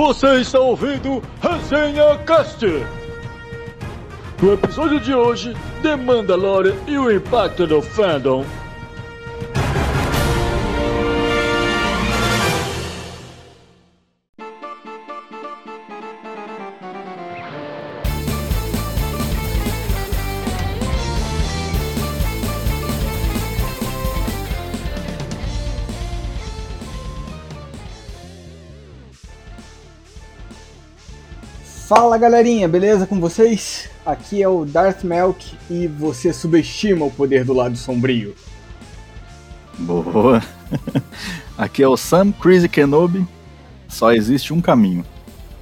Você está ouvindo Resenha Cast. No episódio de hoje, The Mandalorian e o impacto do fandom. Fala galerinha, beleza com vocês? Aqui é o Darth Melk e você subestima o poder do lado sombrio. Boa! Aqui é o Sam Crazy Kenobi. Só existe um caminho: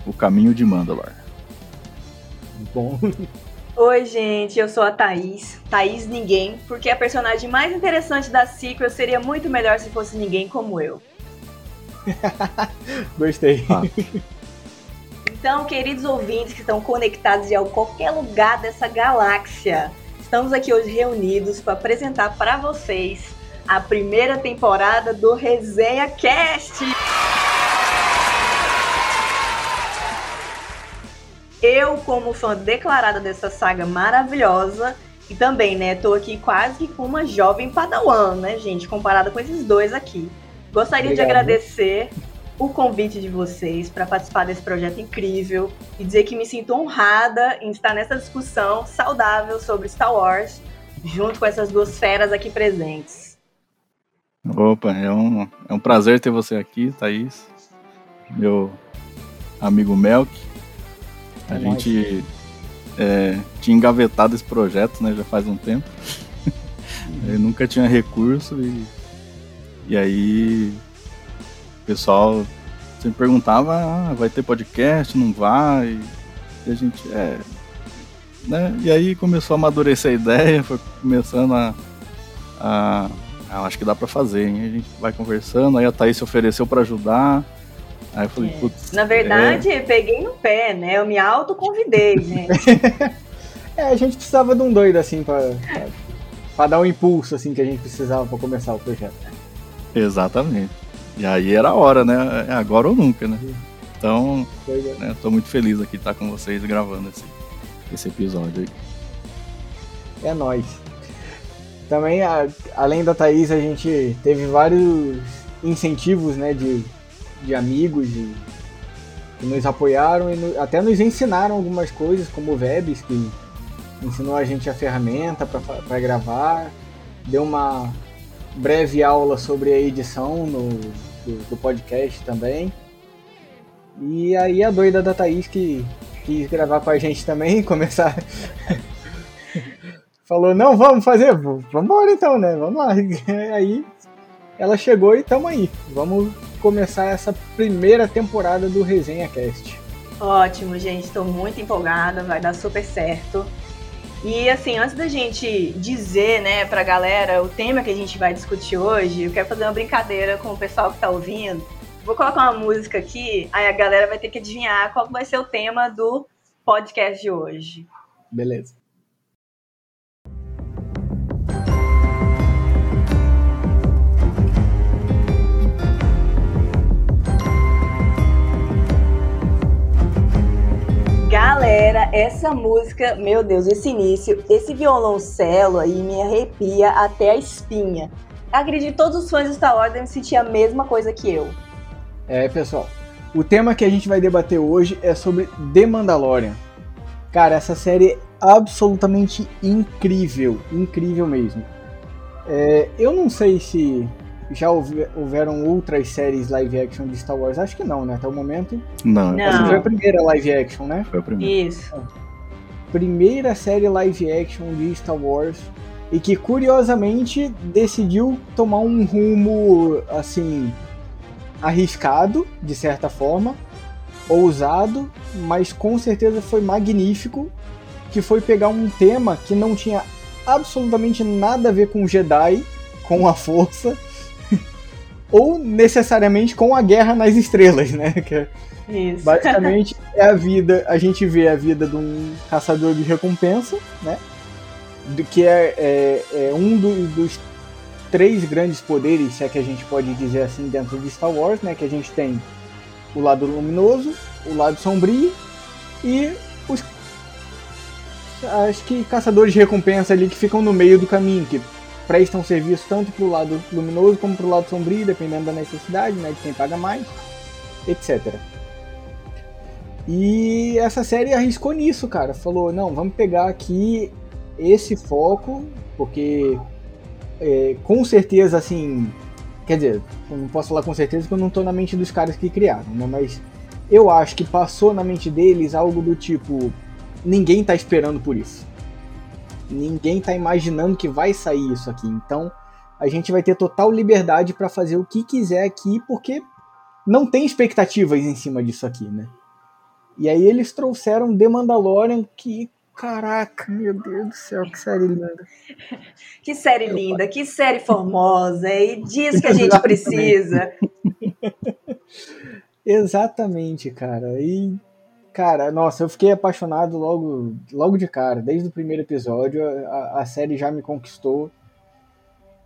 o caminho de Mandalore. Bom. Oi, gente, eu sou a Thaís. Thaís Ninguém, porque a personagem mais interessante da sequel seria muito melhor se fosse ninguém como eu. Gostei. Ah. Então, queridos ouvintes que estão conectados em qualquer lugar dessa galáxia, estamos aqui hoje reunidos para apresentar para vocês a primeira temporada do Resenha Cast. Eu, como fã declarada dessa saga maravilhosa, e também, né, tô aqui quase que com uma jovem padawan, né, gente, comparada com esses dois aqui. Gostaria de Obrigado. agradecer o convite de vocês para participar desse projeto incrível e dizer que me sinto honrada em estar nessa discussão saudável sobre Star Wars, junto com essas duas feras aqui presentes. Opa, é um, é um prazer ter você aqui, Thaís. Meu amigo Melk. A É gente é, tinha engavetado esse projeto, né? Já faz um tempo. Eu nunca tinha recurso e, e aí pessoal sempre perguntava, ah, vai ter podcast, não vai? E a gente, é. Né? E aí começou a amadurecer a ideia, foi começando a. a ah, acho que dá pra fazer, hein? A gente vai conversando, aí a Thaís se ofereceu pra ajudar. Aí eu falei, É. putz. Na verdade, peguei no pé, né? Eu me autoconvidei, gente. É, a gente precisava de um doido assim pra, pra, pra dar um impulso assim que a gente precisava pra começar o projeto. é, exatamente. E aí era a hora, né? É agora ou nunca, né? Então, é. né, tô muito feliz aqui de estar com vocês gravando esse, esse episódio aí. É nóis. Também, a- além da Thaís, a gente teve vários incentivos, né, de, de amigos e, que nos apoiaram e no- até nos ensinaram algumas coisas, como o Vebs, que ensinou a gente a ferramenta para gravar, deu uma breve aula sobre a edição no, do, do podcast também. E aí a doida da Thaís que quis gravar com a gente também, começar falou, não, vamos fazer, V- vambora então, né? Vamos lá. Aí ela chegou e tamo aí. Vamos começar essa primeira temporada do Resenha Cast. Ótimo, gente. Tô muito empolgada, vai dar super certo. E assim, antes da gente dizer, né, pra galera o tema que a gente vai discutir hoje, eu quero fazer uma brincadeira com o pessoal que tá ouvindo. Vou colocar uma música aqui, aí a galera vai ter que adivinhar qual vai ser o tema do podcast de hoje. Beleza. Galera, essa música, meu Deus, esse início, esse violoncelo aí me arrepia até a espinha. Acredito que todos os fãs de Star Wars devem sentir a mesma coisa que eu. É, pessoal. O tema que a gente vai debater hoje é sobre The Mandalorian. Cara, essa série é absolutamente incrível, incrível mesmo. É, eu não sei se já houve- houveram outras séries live action de Star Wars, acho que não, né? Até o momento. Não, Não. Essa foi a primeira live action, né? foi a primeira. Isso. primeira série live action de Star Wars e que curiosamente decidiu tomar um rumo assim arriscado de certa forma, ousado, mas com certeza foi magnífico, que foi pegar um tema que não tinha absolutamente nada a ver com Jedi, com a força, ou necessariamente com a guerra nas estrelas, né? Que é- Isso. Basicamente é a vida, a gente vê a vida de um caçador de recompensa, né? Do que é, é- é um do- dos três grandes poderes, se é que a gente pode dizer assim, dentro de Star Wars, né? Que a gente tem o lado luminoso, o lado sombrio e os acho que caçadores de recompensa ali que ficam no meio do caminho, que prestam serviço tanto pro lado luminoso como pro lado sombrio, dependendo da necessidade, né, de quem paga mais, etc. E essa série arriscou nisso, cara. Falou, não, vamos pegar aqui esse foco, porque é, com certeza, assim, quer dizer, não posso falar com certeza porque eu não tô na mente dos caras que criaram, né? Mas eu acho que passou na mente deles algo do tipo, ninguém tá esperando por isso. Ninguém tá imaginando que vai sair isso aqui. Então, a gente vai ter total liberdade para fazer o que quiser aqui, porque não tem expectativas em cima disso aqui, né? E aí eles trouxeram The Mandalorian, que, caraca, meu Deus do céu, que série linda. Que série linda, que série formosa, e diz que a gente precisa. Exatamente, cara. E, cara, nossa, eu fiquei apaixonado logo, logo de cara. Desde o primeiro episódio, a, a série já me conquistou.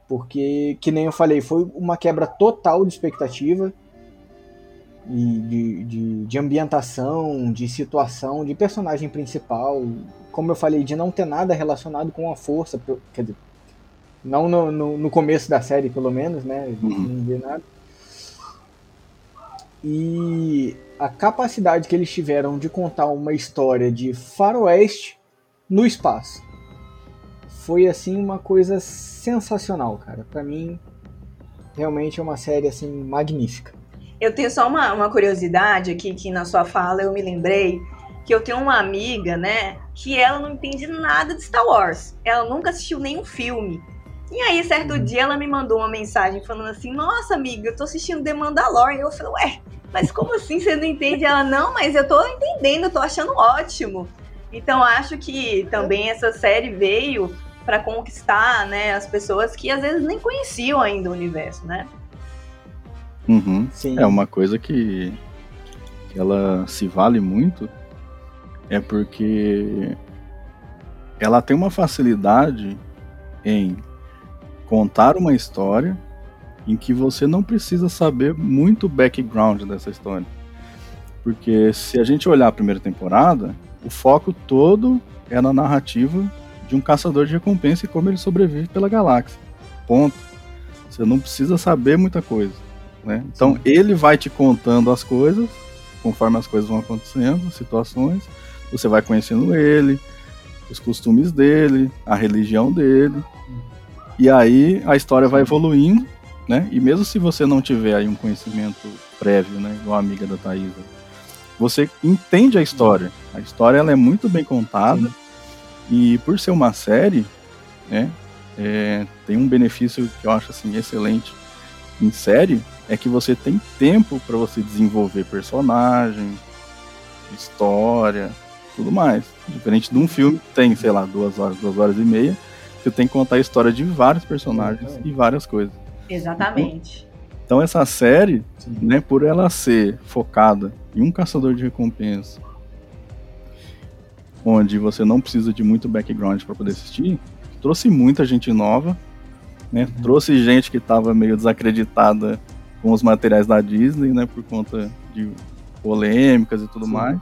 Porque, que nem eu falei, foi uma quebra total de expectativa e de, de, de, ambientação, de situação, de personagem principal. Como eu falei, de não ter nada relacionado com a força. Quer dizer, não no, no, no começo da série, pelo menos, né? Uhum. Não vê nada. E a capacidade que eles tiveram de contar uma história de faroeste no espaço foi assim uma coisa sensacional, cara. Para mim, realmente é uma série assim magnífica. Eu tenho só uma, uma curiosidade aqui, que na sua fala eu me lembrei que eu tenho uma amiga, né, que ela não entende nada de Star Wars. Ela nunca assistiu nenhum filme. E aí, certo uhum. dia, ela me mandou uma mensagem falando assim: Nossa, amiga, eu tô assistindo The Mandalorian. Eu falei: Ué, mas como assim você não entende? Ela: Não, mas eu tô entendendo, eu tô achando ótimo. Então, acho que também essa série veio para conquistar né, as pessoas que às vezes nem conheciam ainda o universo, né? Uhum. É uma coisa que, que ela se vale muito é porque ela tem uma facilidade em contar uma história em que você não precisa saber muito o background dessa história. Porque se a gente olhar a primeira temporada, o foco todo é na narrativa de um caçador de recompensa e como ele sobrevive pela galáxia. Ponto. Você não precisa saber muita coisa. Né? Então ele vai te contando as coisas, conforme as coisas vão acontecendo, situações, você vai conhecendo ele, os costumes dele, a religião dele, e aí a história vai evoluindo, né? E mesmo se você não tiver aí um conhecimento prévio, né, igual a amiga da Thaisa, você entende a história. A história ela é muito bem contada Sim. e por ser uma série, né, é, tem um benefício que eu acho assim excelente em série, é que você tem tempo para você desenvolver personagem, história, tudo mais. Diferente de um filme que tem, sei lá, duas horas, duas horas e meia, você tem que contar a história de vários personagens e várias coisas. Exatamente. Então essa série, né, por ela ser focada em um caçador de recompensa, onde você não precisa de muito background para poder assistir, trouxe muita gente nova, né? Uhum. Trouxe gente que estava meio desacreditada com os materiais da Disney, né, por conta de polêmicas e tudo Sim. mais.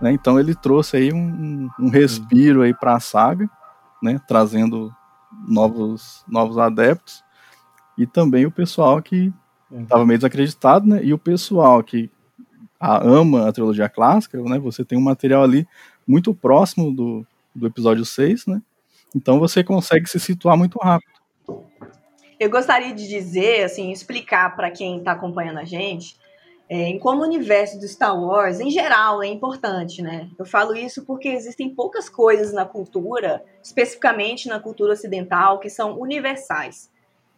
Né, então ele trouxe aí um, um respiro aí para a saga, né, trazendo novos, novos adeptos. E também o pessoal que estava meio desacreditado, né, e o pessoal que a, ama a trilogia clássica, né, você tem um material ali muito próximo do, do episódio 6, né, então você consegue se situar muito rápido. Eu gostaria de dizer, assim, explicar para quem está acompanhando a gente, é, em como o universo do Star Wars, em geral, é importante, né? Eu falo isso porque existem poucas coisas na cultura, especificamente na cultura ocidental, que são universais.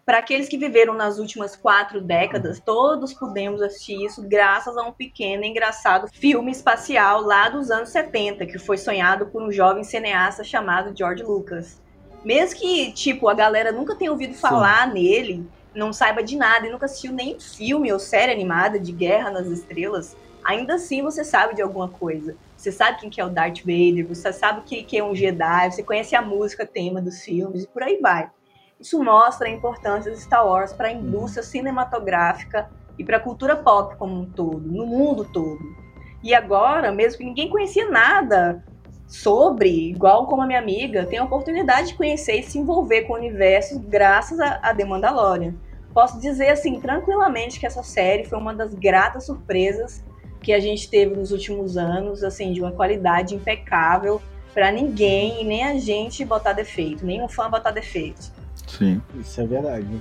Para aqueles que viveram nas últimas quatro décadas, todos podemos assistir isso graças a um pequeno e engraçado filme espacial lá dos anos 70, que foi sonhado por um jovem cineasta chamado George Lucas. Mesmo que, tipo, a galera nunca tenha ouvido falar Sim. nele, não saiba de nada e nunca assistiu nem filme ou série animada de Guerra nas Estrelas, ainda assim você sabe de alguma coisa. Você sabe quem que é o Darth Vader, você sabe o que é um Jedi, você conhece a música tema dos filmes e por aí vai. Isso mostra a importância de Star Wars para a indústria cinematográfica e para a cultura pop como um todo, no mundo todo. E agora, mesmo que ninguém conhecia nada sobre, igual como a minha amiga, tem a oportunidade de conhecer e se envolver com o universo graças a, a The Mandalorian. Posso dizer assim tranquilamente que essa série foi uma das gratas surpresas que a gente teve nos últimos anos, assim, de uma qualidade impecável para ninguém e nem a gente botar defeito, nenhum fã botar defeito. Sim. Isso é verdade.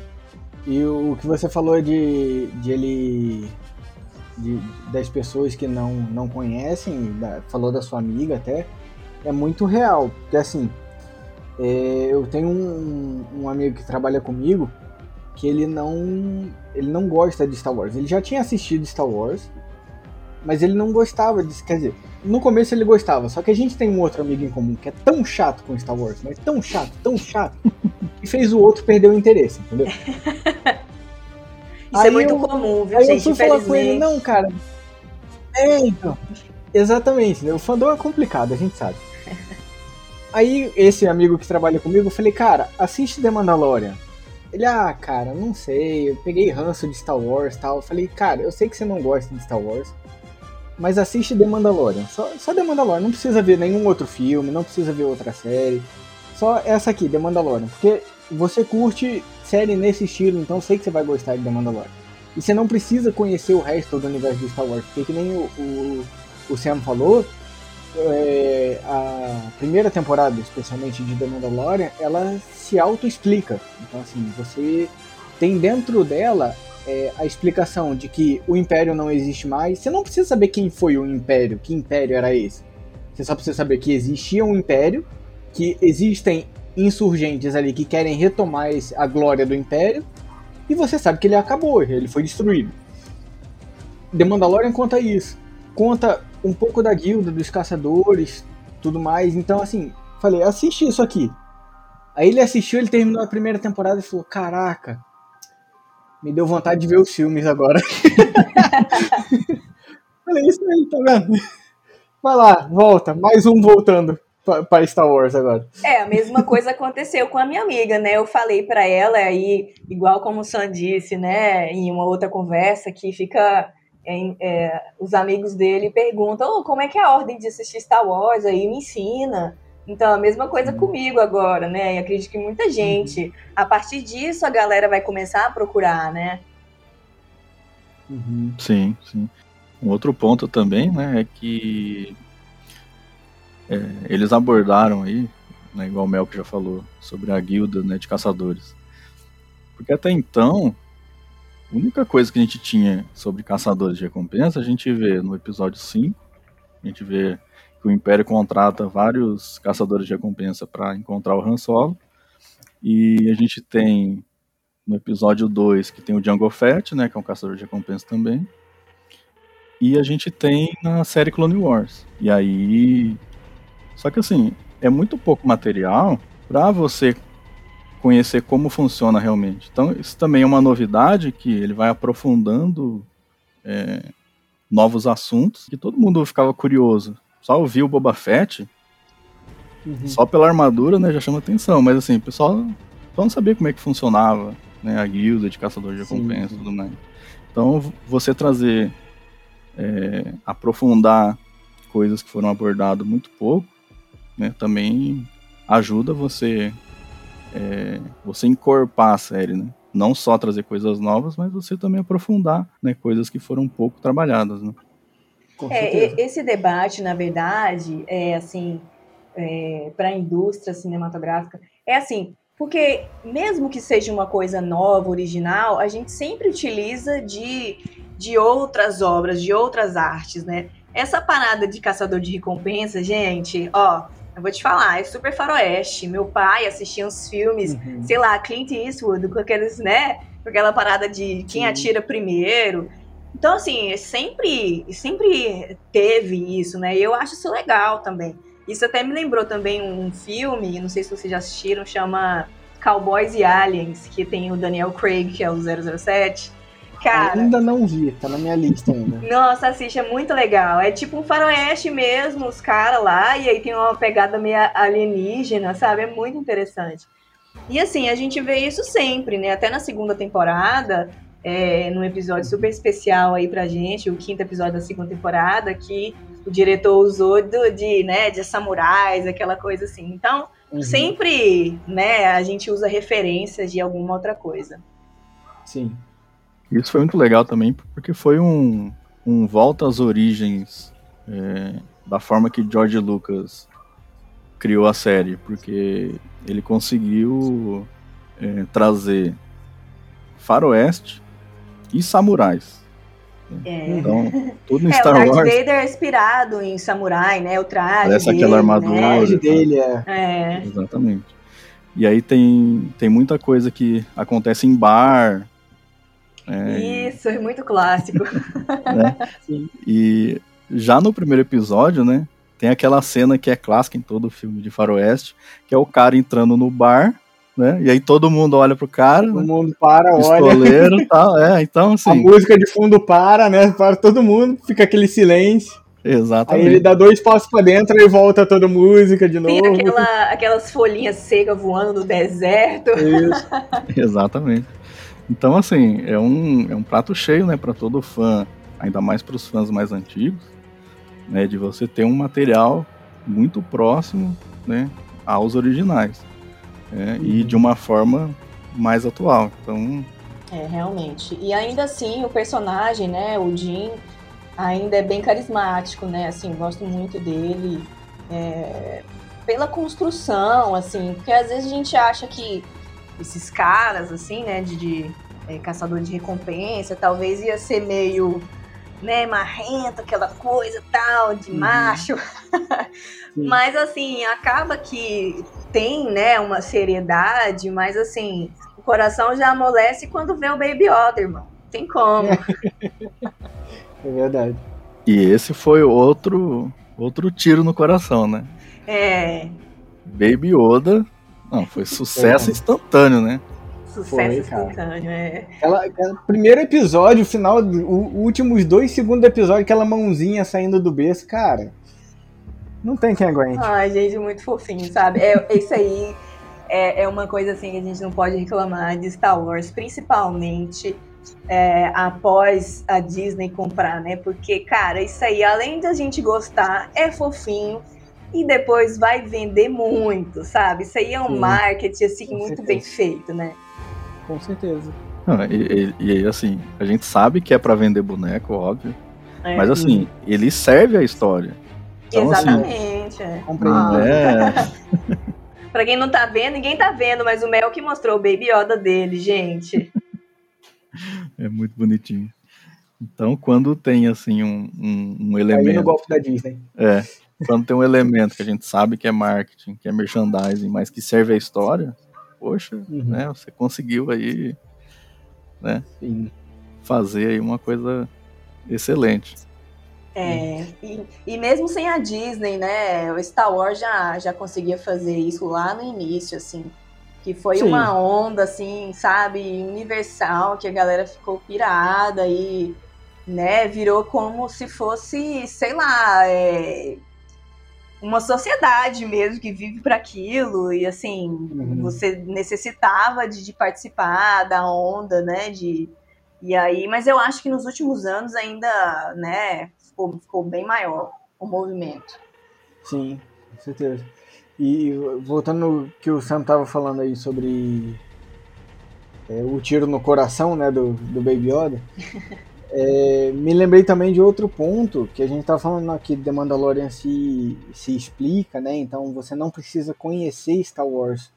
E o que você falou de, de ele. De, das pessoas que não, não conhecem, da, falou da sua amiga até, é muito real. Porque assim, é, eu tenho um, um amigo que trabalha comigo que ele não ele não gosta de Star Wars. Ele já tinha assistido Star Wars, mas ele não gostava disso. Quer dizer, no começo ele gostava, só que a gente tem um outro amigo em comum que é tão chato com Star Wars, mas tão chato, tão chato, e fez o outro perder o interesse, entendeu? Isso é Aí muito eu- comum, viu, Aí gente? eu fui falar com ele, não, cara. É, então. Exatamente, né? O fandom é complicado, a gente sabe. Aí, esse amigo que trabalha comigo, eu falei, cara, assiste The Mandalorian. Ele, ah, cara, não sei, eu peguei ranço de Star Wars e tal. Eu falei, cara, eu sei que você não gosta de Star Wars, mas assiste The Mandalorian. Só, só The Mandalorian, não precisa ver nenhum outro filme, não precisa ver outra série. Só essa aqui, The Mandalorian. Porque você curte série nesse estilo, então sei que você vai gostar de The Mandalorian. E você não precisa conhecer o resto do universo de Star Wars, porque que nem o, o, o Sam falou, é, a primeira temporada, especialmente de The Mandalorian, ela se auto-explica. Então, assim, você tem dentro dela é, a explicação de que o Império não existe mais. Você não precisa saber quem foi o Império, que Império era esse. Você só precisa saber que existia um Império, que existem insurgentes ali que querem retomar a glória do Império, e você sabe que ele acabou, ele foi destruído. The Mandalorian conta isso. Conta um pouco da guilda, dos caçadores, tudo mais. Então, assim, falei, assiste isso aqui. Aí ele assistiu, ele terminou a primeira temporada e falou: Caraca, me deu vontade de ver os filmes agora. falei, isso aí, tá vendo? Vai lá, volta, mais um voltando pa- para Star Wars agora. É, a mesma coisa aconteceu com a minha amiga, né? Eu falei pra ela aí, igual como o Sam disse, né, em uma outra conversa, que fica. É, os amigos dele perguntam "Ô, como é que é a ordem de assistir Star Wars aí, me ensina. Então, a mesma coisa comigo agora, né? E acredito que muita gente, a partir disso, a galera vai começar a procurar, né? Uhum. Sim, sim. Um outro ponto também, né, é que é, eles abordaram aí, né, igual o Mel que já falou, sobre a guilda né, de caçadores. Porque até então, a única coisa que a gente tinha sobre caçadores de recompensa, a gente vê no episódio 5, a gente vê que o Império contrata vários caçadores de recompensa para encontrar o Han Solo, e a gente tem no episódio 2 que tem o Django Fett, né, que é um caçador de recompensa também. E a gente tem na série Clone Wars. E aí. Só que assim, é muito pouco material para você conhecer como funciona realmente. Então, isso também é uma novidade que ele vai aprofundando é, novos assuntos que todo mundo ficava curioso. Só ouvir o Boba Fett, Uhum. só pela armadura, né, já chama atenção. Mas assim, o pessoal só não sabia como é que funcionava, né, a guilda de caçador de recompensa e tudo mais. Então, você trazer, é, aprofundar coisas que foram abordadas muito pouco, né, também ajuda você, é, você encorpar a série, né? Não só trazer coisas novas, mas você também aprofundar, né, coisas que foram pouco trabalhadas, né? É, e- esse debate, na verdade, é assim, para a indústria cinematográfica, é assim, porque mesmo que seja uma coisa nova, original, a gente sempre utiliza de, de outras obras, de outras artes, né? Essa parada de caçador de recompensa, gente, ó, eu vou te falar, é super faroeste. Meu pai assistia uns filmes Uhum. sei lá, Clint Eastwood, com aqueles, né? Com aquela parada de quem Sim. atira primeiro. Então, assim, sempre, sempre teve isso, né? E eu acho isso legal também. Isso até me lembrou também um filme, não sei se vocês já assistiram, chama Cowboys e Aliens, que tem o Daniel Craig, que é o 007. Cara, Ainda não vi, tá na minha lista ainda. nossa, assiste, é muito legal. É tipo um faroeste mesmo, os caras lá, e aí tem uma pegada meio alienígena, sabe? É muito interessante. E assim, a gente vê isso sempre, né? Até na segunda temporada, é, num episódio super especial aí pra gente, o quinto episódio da segunda temporada, que o diretor usou do, de, né, de samurais, aquela coisa assim. Então, uhum. sempre, né, a gente usa referências de alguma outra coisa. Sim. Isso foi muito legal também, porque foi um, um volta às origens é, da forma que George Lucas criou a série, porque ele conseguiu é, trazer faroeste e samurais. É. Então, tudo em é, Star o Darth Wars. Vader é inspirado em samurai, né? O traje Parece dele, aquela armadura. né? O dele é. É. Exatamente. E aí tem, tem muita coisa que acontece em bar. É, Isso, é muito clássico. né? E já no primeiro episódio, né? Tem aquela cena que é clássica em todo filme de faroeste, que é o cara entrando no bar, né? E aí todo mundo olha pro cara, Todo né? mundo para, olha. pistoleiro e tal. É, então A assim, música de fundo para, né? Para todo mundo, fica aquele silêncio. Aí exatamente. ele dá dois passos pra dentro e volta toda a música de Tem novo. aquela, aquelas folhinhas secas voando no deserto. Isso. Exatamente. Então, assim, é um, é um prato cheio, né, para todo fã, ainda mais para os fãs mais antigos, né, de você ter um material muito próximo, né, aos originais, né, e de uma forma mais atual. Então, É, realmente. E ainda assim, o personagem, né, o Jim, ainda é bem carismático, né? Assim, gosto muito dele. é, pela construção, assim, porque às vezes a gente acha que esses caras, assim, né, de, de é, caçador de recompensa, talvez ia ser meio, né, marrento, aquela coisa tal, de Uhum. macho. Mas, assim, acaba que tem, né, uma seriedade, mas, assim, o coração já amolece quando vê o Baby Yoda, irmão. Tem como. É verdade. e esse foi outro outro tiro no coração, né? É, Baby Yoda, não, foi sucesso Foi. instantâneo, né? sucesso Foi, cara. instantâneo, é. Ela, ela- primeiro episódio, final, o, o últimos dois segundos do episódio, aquela mãozinha saindo do berço, cara. Não tem quem aguente. Ai, gente, muito fofinho, sabe? É, isso aí é, é uma coisa assim que a gente não pode reclamar de Star Wars, principalmente é, após a Disney comprar, né? Porque, cara, isso aí, além da gente gostar, é fofinho e depois vai vender muito, sabe? Isso aí é um Sim, marketing assim com muito certeza. bem feito, né? Com certeza. Não, e, e- e aí, assim, a gente sabe que é para vender boneco, óbvio, É. mas assim, ele serve a história. Então, assim, Exatamente. é. Compreendo. Ah. é, Pra quem não tá vendo, ninguém tá vendo, mas o Mel que mostrou o Baby Yoda dele, gente. É muito bonitinho. Então, quando tem assim um, um, um Aí no elemento, golpe da Disney. é, quando tem um elemento que a gente sabe que é marketing, que é merchandising, mas que serve a história, poxa, Uhum. né, você conseguiu aí Sim. fazer aí uma coisa excelente. É, e, e mesmo sem a Disney, né? O Star Wars já, já conseguia fazer isso lá no início, assim. Que foi Sim. uma onda, assim, sabe, universal, que a galera ficou pirada e, né, virou como se fosse, sei lá, é, uma sociedade mesmo que vive para aquilo. E, assim, Uhum. você necessitava de, de participar da onda, né, de... E aí, mas eu acho que nos últimos anos ainda, né, ficou, ficou bem maior o movimento. Sim, com certeza. E voltando no que o Sam tava falando aí sobre é, o tiro no coração, né, do, do Baby Yoda, é, me lembrei também de outro ponto que a gente tava falando aqui de The Mandalorian se, se explica, né, então você não precisa conhecer Star Wars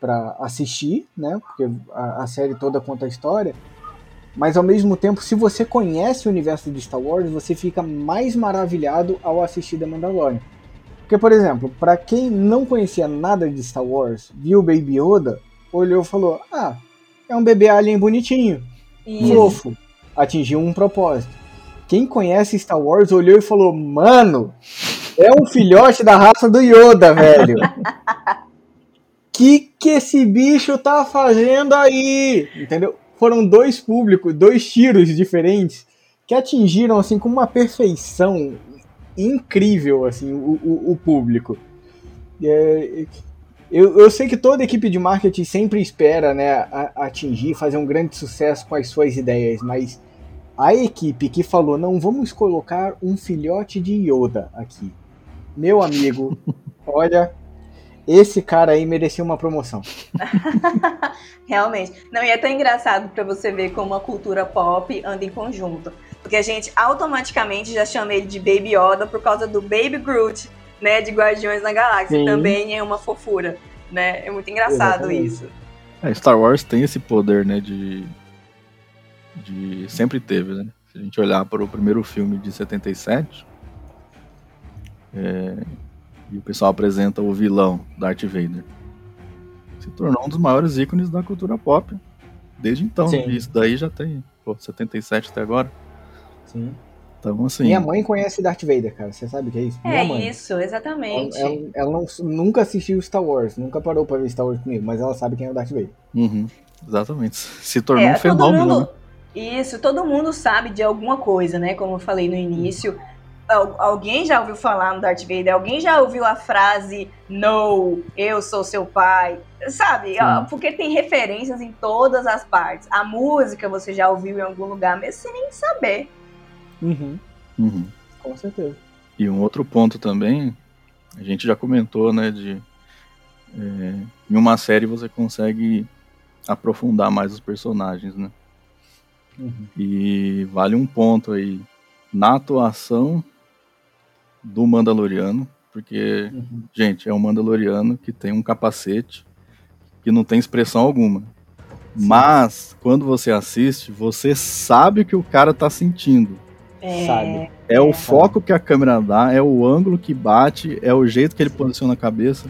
para assistir, né, porque a, a série toda conta a história, mas ao mesmo tempo, se você conhece o universo de Star Wars, você fica mais maravilhado ao assistir The Mandalorian. Porque, por exemplo, para quem não conhecia nada de Star Wars, viu o Baby Yoda, olhou e falou: Ah, é um bebê alien bonitinho, fofo. Atingiu um propósito. Quem conhece Star Wars olhou e falou: Mano, é um filhote da raça do Yoda, velho. Que que esse bicho tá fazendo aí? Entendeu? Foram dois públicos, dois tiros diferentes que atingiram assim com uma perfeição incrível assim o, o, o público. É, Eu, eu sei que toda equipe de marketing sempre espera né, a- atingir, fazer um grande sucesso com as suas ideias, mas a equipe que falou, não, vamos colocar um filhote de Yoda aqui. Meu amigo, olha, esse cara aí merecia uma promoção. Realmente. Não, e é tão engraçado pra você ver como a cultura pop anda em conjunto. Porque a gente automaticamente já chama ele de Baby Yoda por causa do Baby Groot, né? De Guardiões da Galáxia. Sim. Também é uma fofura, né? É muito engraçado Exatamente. isso. É, Star Wars tem esse poder, né, de, de sempre teve, né? Se a gente olhar para o primeiro filme de 77, é, e o pessoal apresenta o vilão Darth Vader, se tornou um dos maiores ícones da cultura pop desde então. Sim. E isso daí já tem, pô, 77 até agora. Sim. Então, assim, Minha mãe conhece Darth Vader, cara. Você sabe o que é isso? Minha É mãe. isso, Ela, exatamente. ela- ela não- nunca assistiu Star Wars, nunca parou pra ver Star Wars comigo, mas ela sabe quem é o Darth Vader. uhum, exatamente, se tornou É, um fenômeno. mundo. né? Isso, todo mundo sabe de alguma coisa, né? Como eu falei no início. Al- Alguém já ouviu falar no Darth Vader? Alguém já ouviu a frase No, eu sou seu pai? Sabe? Porque tem referências em todas as partes. A música você já ouviu em algum lugar, mesmo sem nem saber. Uhum. Uhum. Com certeza. E um outro ponto também, a gente já comentou, né, de é, em uma série você consegue aprofundar mais os personagens, né? Uhum. E vale um ponto aí na atuação do Mandaloriano, porque, Uhum. gente, é um Mandaloriano que tem um capacete que não tem expressão alguma. Mas quando você assiste, você sabe o que o cara tá sentindo. É, Sabe. É o É. foco que a câmera dá, é o ângulo que bate, é o jeito que ele posiciona a cabeça.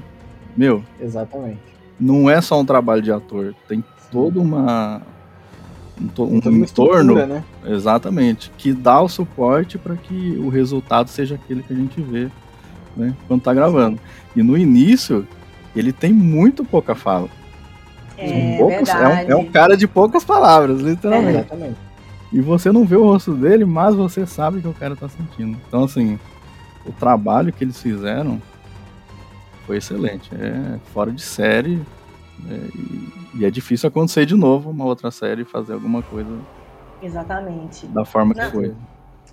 Meu, Exatamente. não é só um trabalho de ator, tem toda uma um, to- um entorno, estrutura, né? exatamente, que dá o suporte para que o resultado seja aquele que a gente vê, né, quando tá gravando. E no início, ele tem muito pouca fala. é Poucos- é, verdade. um, é um cara de poucas palavras, literalmente. Exatamente. E você não vê o rosto dele, mas você sabe o que o cara tá sentindo. Então, assim, o trabalho que eles fizeram foi excelente. É fora de série. é, e, é difícil acontecer de novo uma outra série fazer alguma coisa Exatamente. da forma que Não. foi.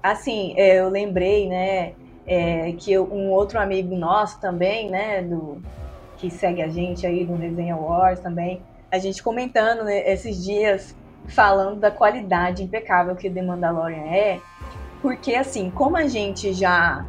Assim, é, eu lembrei, né, é, que um outro amigo nosso também, né, do, que segue a gente aí no Resenha Wars também, a gente comentando né, esses dias, falando da qualidade impecável que The Mandalorian é, porque assim, como a gente já,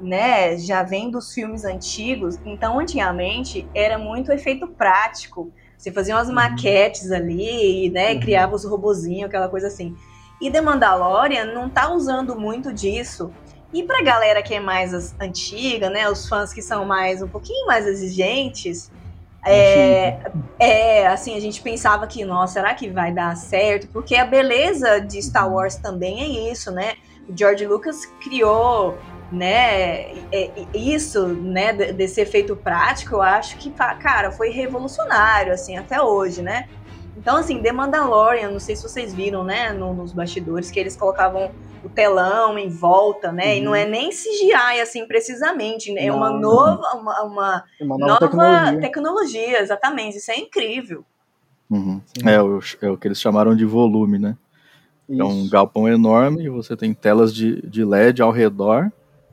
né, já vem dos filmes antigos, então antigamente era muito efeito prático, você fazia umas maquetes ali, né, Uhum. criava os robozinhos, aquela coisa assim. E The Mandalorian não tá usando muito disso. E pra galera que é mais antiga, né, os fãs que são mais um pouquinho mais exigentes, é, é, assim, a gente pensava que, nossa, será que vai dar certo? Porque a beleza de Star Wars também é isso, né? O George Lucas criou, né, é- é- isso, né, de- desse efeito prático, eu acho que, cara, foi revolucionário, assim, até hoje, né? Então, assim, The Mandalorian, não sei se vocês viram, né, no- nos bastidores, que eles colocavam o telão em volta, né? E Uhum. não é nem CGI, assim, precisamente, né? É uma nova, uma, uma uma nova, nova tecnologia. tecnologia, exatamente. Isso é incrível. Uhum. É, o, é o que eles chamaram de volume, né? É um Isso. galpão enorme e você tem telas de, de LED ao redor,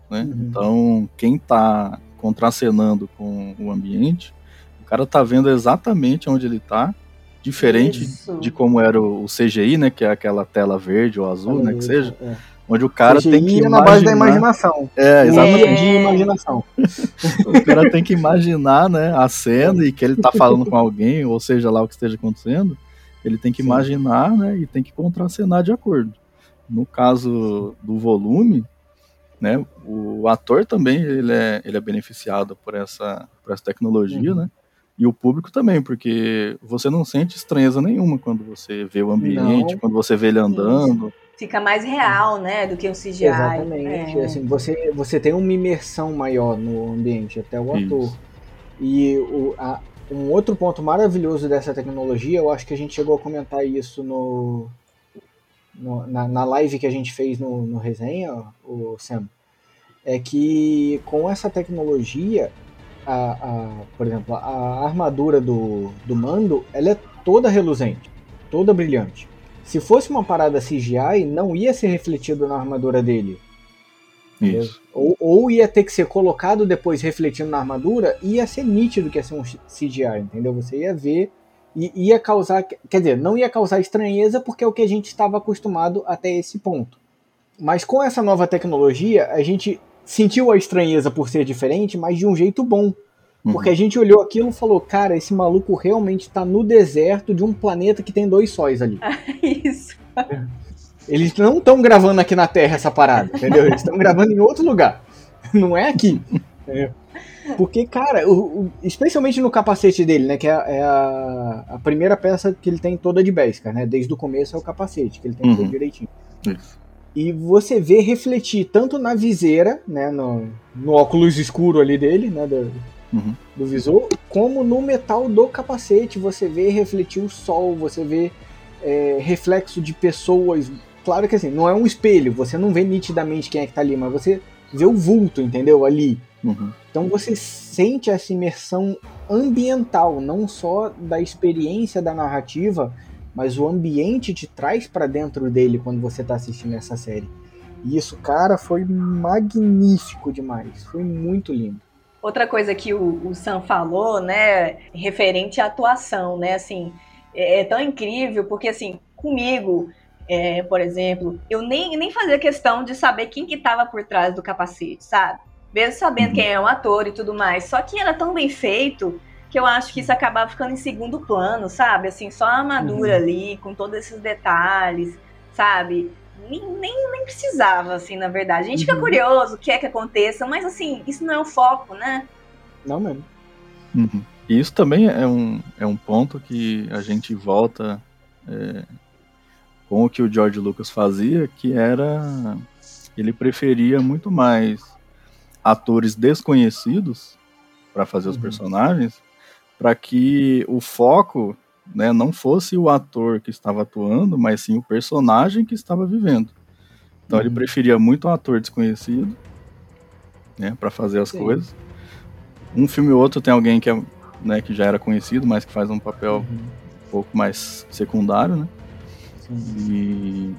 né? Uhum. Então, quem tá contracenando com o ambiente, o cara tá vendo exatamente onde ele tá, diferente Isso. de como era o CGI, né? Que é aquela tela verde ou azul, né? Que seja, É. onde o cara CGI tem que é na base da imaginar. imaginação. É, exatamente. Exatamente. de imaginação. O cara tem que imaginar, né, a cena e que ele tá falando com alguém, ou seja lá o que esteja acontecendo, ele tem que Sim. imaginar, né, e tem que contracenar de acordo. No caso do volume, né, o ator também ele é, ele é beneficiado por essa, por essa tecnologia, Uhum. né, e o público também, porque você não sente estranheza nenhuma quando você vê o ambiente, Não. quando você vê ele andando. Fica mais real, né? Do que um CGI. Exatamente. É. Assim, você, você tem uma imersão maior no ambiente, até o Isso. ator. E o, a- um outro ponto maravilhoso dessa tecnologia, eu acho que a gente chegou a comentar isso no, no- na, na live que a gente fez no, no resenha, o Sam, é que com essa tecnologia a, a, por exemplo, a armadura do, do Mando, ela é toda reluzente, toda brilhante. Se fosse uma parada CGI, não ia ser refletido na armadura dele. Isso. Ou, ou ia ter que ser colocado depois refletindo na armadura, ia ser nítido que ia ser um CGI, entendeu? Você ia ver e ia causar, quer dizer, não ia causar estranheza porque é o que a gente estava acostumado até esse ponto. Mas com essa nova tecnologia, a gente sentiu a estranheza por ser diferente, mas de um jeito bom. Uhum. Porque a gente olhou aquilo e falou, cara, esse maluco realmente está no deserto de um planeta que tem dois sóis ali. Isso. Eles não estão gravando aqui na Terra essa parada, entendeu? Eles estão gravando em outro lugar. Não é aqui. É. Porque, cara, o, o, especialmente no capacete dele, né? Que é, é a, a, primeira peça que ele tem toda de Beskar, né? Desde o começo é o capacete, que ele tem Uhum. todo direitinho. Isso. E você vê refletir tanto na viseira, né? No, no óculos escuro ali dele, né? Do, Uhum. do visor, como no metal do capacete. Você vê refletir o sol, você vê é, reflexo de pessoas. Claro que assim, não é um espelho, você não vê nitidamente quem é que tá ali, mas você vê o vulto, entendeu? Ali. Uhum. Então você sente essa imersão ambiental, não só da experiência da narrativa, mas o ambiente te traz para dentro dele quando você tá assistindo essa série. E isso, cara, foi magnífico demais. Foi muito lindo. Outra coisa que o, o Sam falou, né, referente à atuação, né, assim, é, é tão incrível, porque assim, comigo, é, por exemplo, eu nem, nem fazia questão de saber quem que tava por trás do capacete, sabe? Mesmo sabendo Uhum. quem é o ator e tudo mais. Só que era tão bem feito que eu acho que isso acabava ficando em segundo plano, sabe? Assim, só a armadura ali, com todos esses detalhes, sabe? Nem, nem, nem precisava, assim, na verdade. A gente fica Uhum. curioso, quer que aconteça, mas assim, isso não é o foco, né? Não mesmo. Uhum. E isso também é um, é um ponto que a gente volta é, com o que o George Lucas fazia, que era ele preferia muito mais atores desconhecidos para fazer os Uhum. personagens, para que o foco né, não fosse o ator que estava atuando, mas sim o personagem que estava vivendo. Então ele Uhum. preferia muito um ator desconhecido né, para fazer as Sim. coisas. Um filme ou outro tem alguém que, é, né, que já era conhecido, mas que faz um papel Uhum. um pouco mais secundário, né? Sim. E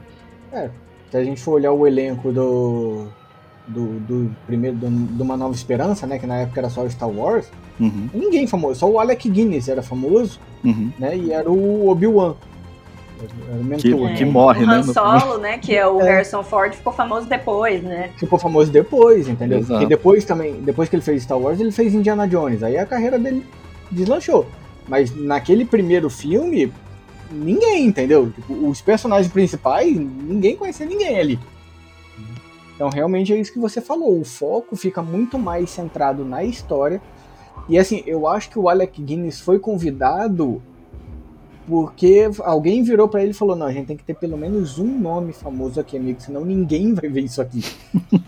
Se a gente for olhar o elenco do. Do, do primeiro do, do Uma Nova Esperança, né? Que na época era só o Star Wars, uhum, ninguém famoso, só o Alec Guinness era famoso, uhum. né? E era o Obi-Wan. Mentor. Que- né? que morre, o né, Han no Solo, né, que é o É. Harrison Ford, ficou famoso depois, né? Ficou famoso depois, entendeu? Exato. Porque depois também, depois que ele fez Star Wars, ele fez Indiana Jones. Aí a carreira dele deslanchou. Mas naquele primeiro filme, ninguém, entendeu? Tipo, os personagens principais, ninguém conhecia ninguém ali. Então realmente é isso que você falou. O foco fica muito mais centrado na história. E assim, eu acho que o Alec Guinness foi convidado porque alguém virou pra ele e falou: Não, a gente tem que ter pelo menos um nome famoso aqui, amigo, senão ninguém vai ver isso aqui.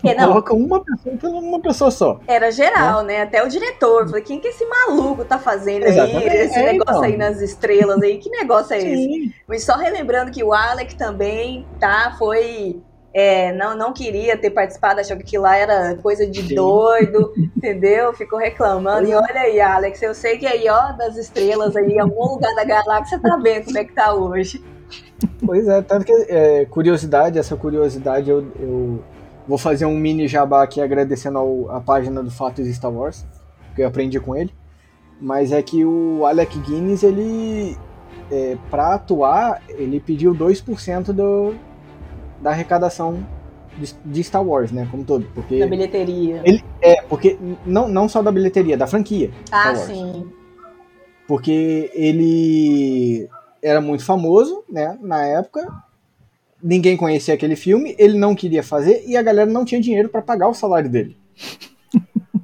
É, não, Coloca uma pessoa uma pessoa só. era geral, né? Até o diretor. Falei, quem que esse maluco tá fazendo aí? Exatamente, Esse é, negócio então. aí nas estrelas aí. Que negócio é esse? Sim. Mas só relembrando que o Alec também, tá? Foi. É, não, não queria ter participado, achou que lá era coisa de Sim. doido, entendeu? Ficou reclamando. E olha aí, Alex, eu sei que aí, ó, das estrelas aí, em algum lugar da galáxia, tá vendo como é que tá hoje. Pois é, tanto que é, curiosidade, essa curiosidade eu, eu vou fazer um mini jabá aqui agradecendo ao, a página do Fatos Star Wars, que eu aprendi com ele. Mas é que o Alec Guinness, ele, é, pra atuar, ele pediu 2% do, da arrecadação de, de Star Wars, né, como todo. Porque, Na bilheteria. é, porque não, não só da bilheteria, da franquia. Ah, sim. porque ele era muito famoso, né, na época. Ninguém conhecia aquele filme, ele não queria fazer e a galera não tinha dinheiro para pagar o salário dele.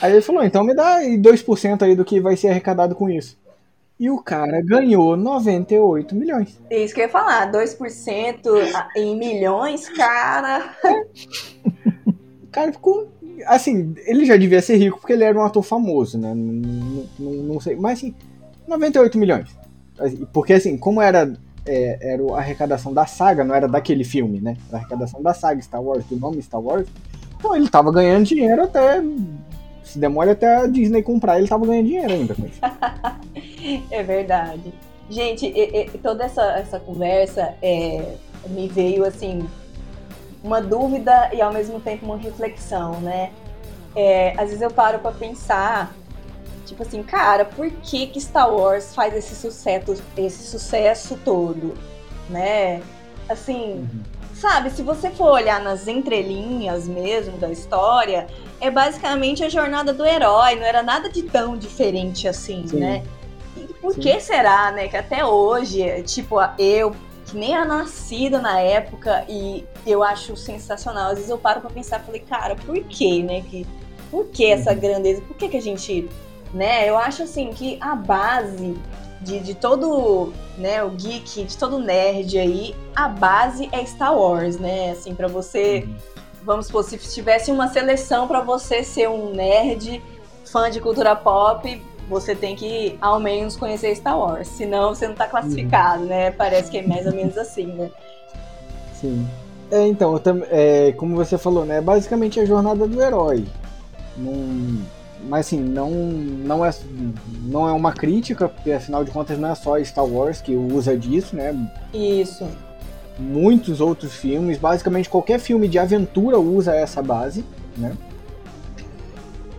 aí ele falou: "Então me dá aí 2% aí do que vai ser arrecadado com isso". E o cara ganhou 98 milhões. É isso que eu ia falar, 2% em milhões, cara. O cara ficou assim, ele já devia ser rico porque ele era um ator famoso, né? Não, não, não sei, mas assim, 98 milhões. Assim, Porque assim, como era é, era a arrecadação da saga, não era daquele filme, né? Era a arrecadação da saga Star Wars, do nome Star Wars. Então ele tava ganhando dinheiro até se demora até a Disney comprar, ele tava ganhando dinheiro ainda com isso. é verdade. Gente, e, e, toda essa, essa conversa é, me veio assim uma dúvida e ao mesmo tempo uma reflexão, né? É, às vezes eu paro para pensar, tipo assim, cara, por que que Star Wars faz esse sucesso, esse sucesso todo, né? Assim, uhum. Sabe, se você for olhar nas entrelinhas mesmo da história, é basicamente a jornada do herói, não era nada de tão diferente assim, Sim. né? E por Sim. que será, né, que até hoje, tipo, eu que nem era nascida na época e eu acho sensacional. Às vezes eu paro para pensar, falei, cara, por que, né, que por que essa uhum. grandeza? Por que que a gente, né? Eu acho assim que a base de, de todo, né, o geek, de todo nerd aí, a base é Star Wars, né? Assim, para você uhum vamos supor, se tivesse uma seleção para você ser um nerd, fã de cultura pop, você tem que ao menos conhecer Star Wars, senão você não tá classificado, uhum. né? Parece que é mais ou menos assim, né? Sim. É, então, é, como você falou, né? Basicamente a jornada do herói. Num, mas assim, não, não, é, não é uma crítica, porque afinal de contas não é só Star Wars que usa disso, né? Isso muitos outros filmes. Basicamente, qualquer filme de aventura usa essa base, né?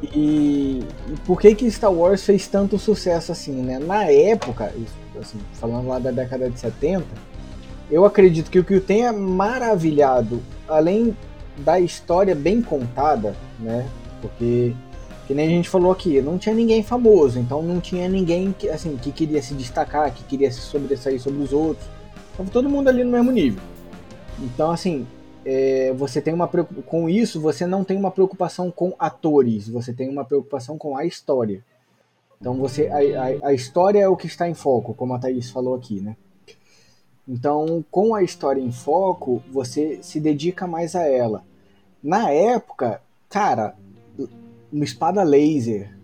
E, e, por que que Star Wars fez tanto sucesso assim, né? Na época, assim, falando lá da década de 70, eu acredito que o que o tenha maravilhado, além da história bem contada, né? Porque que nem a gente falou aqui, não tinha ninguém famoso, então não tinha ninguém que, assim, que queria se destacar, que queria se sobressair sobre os outros. Tava todo mundo ali no mesmo nível. Então, assim, é, você tem uma com isso você não tem uma preocupação com atores, você tem uma preocupação com a história. Então você a, a, a, história é o que está em foco, como a Thaís falou aqui, né? Então, com a história em foco, você se dedica mais a ela. Na época, cara, uma espada laser,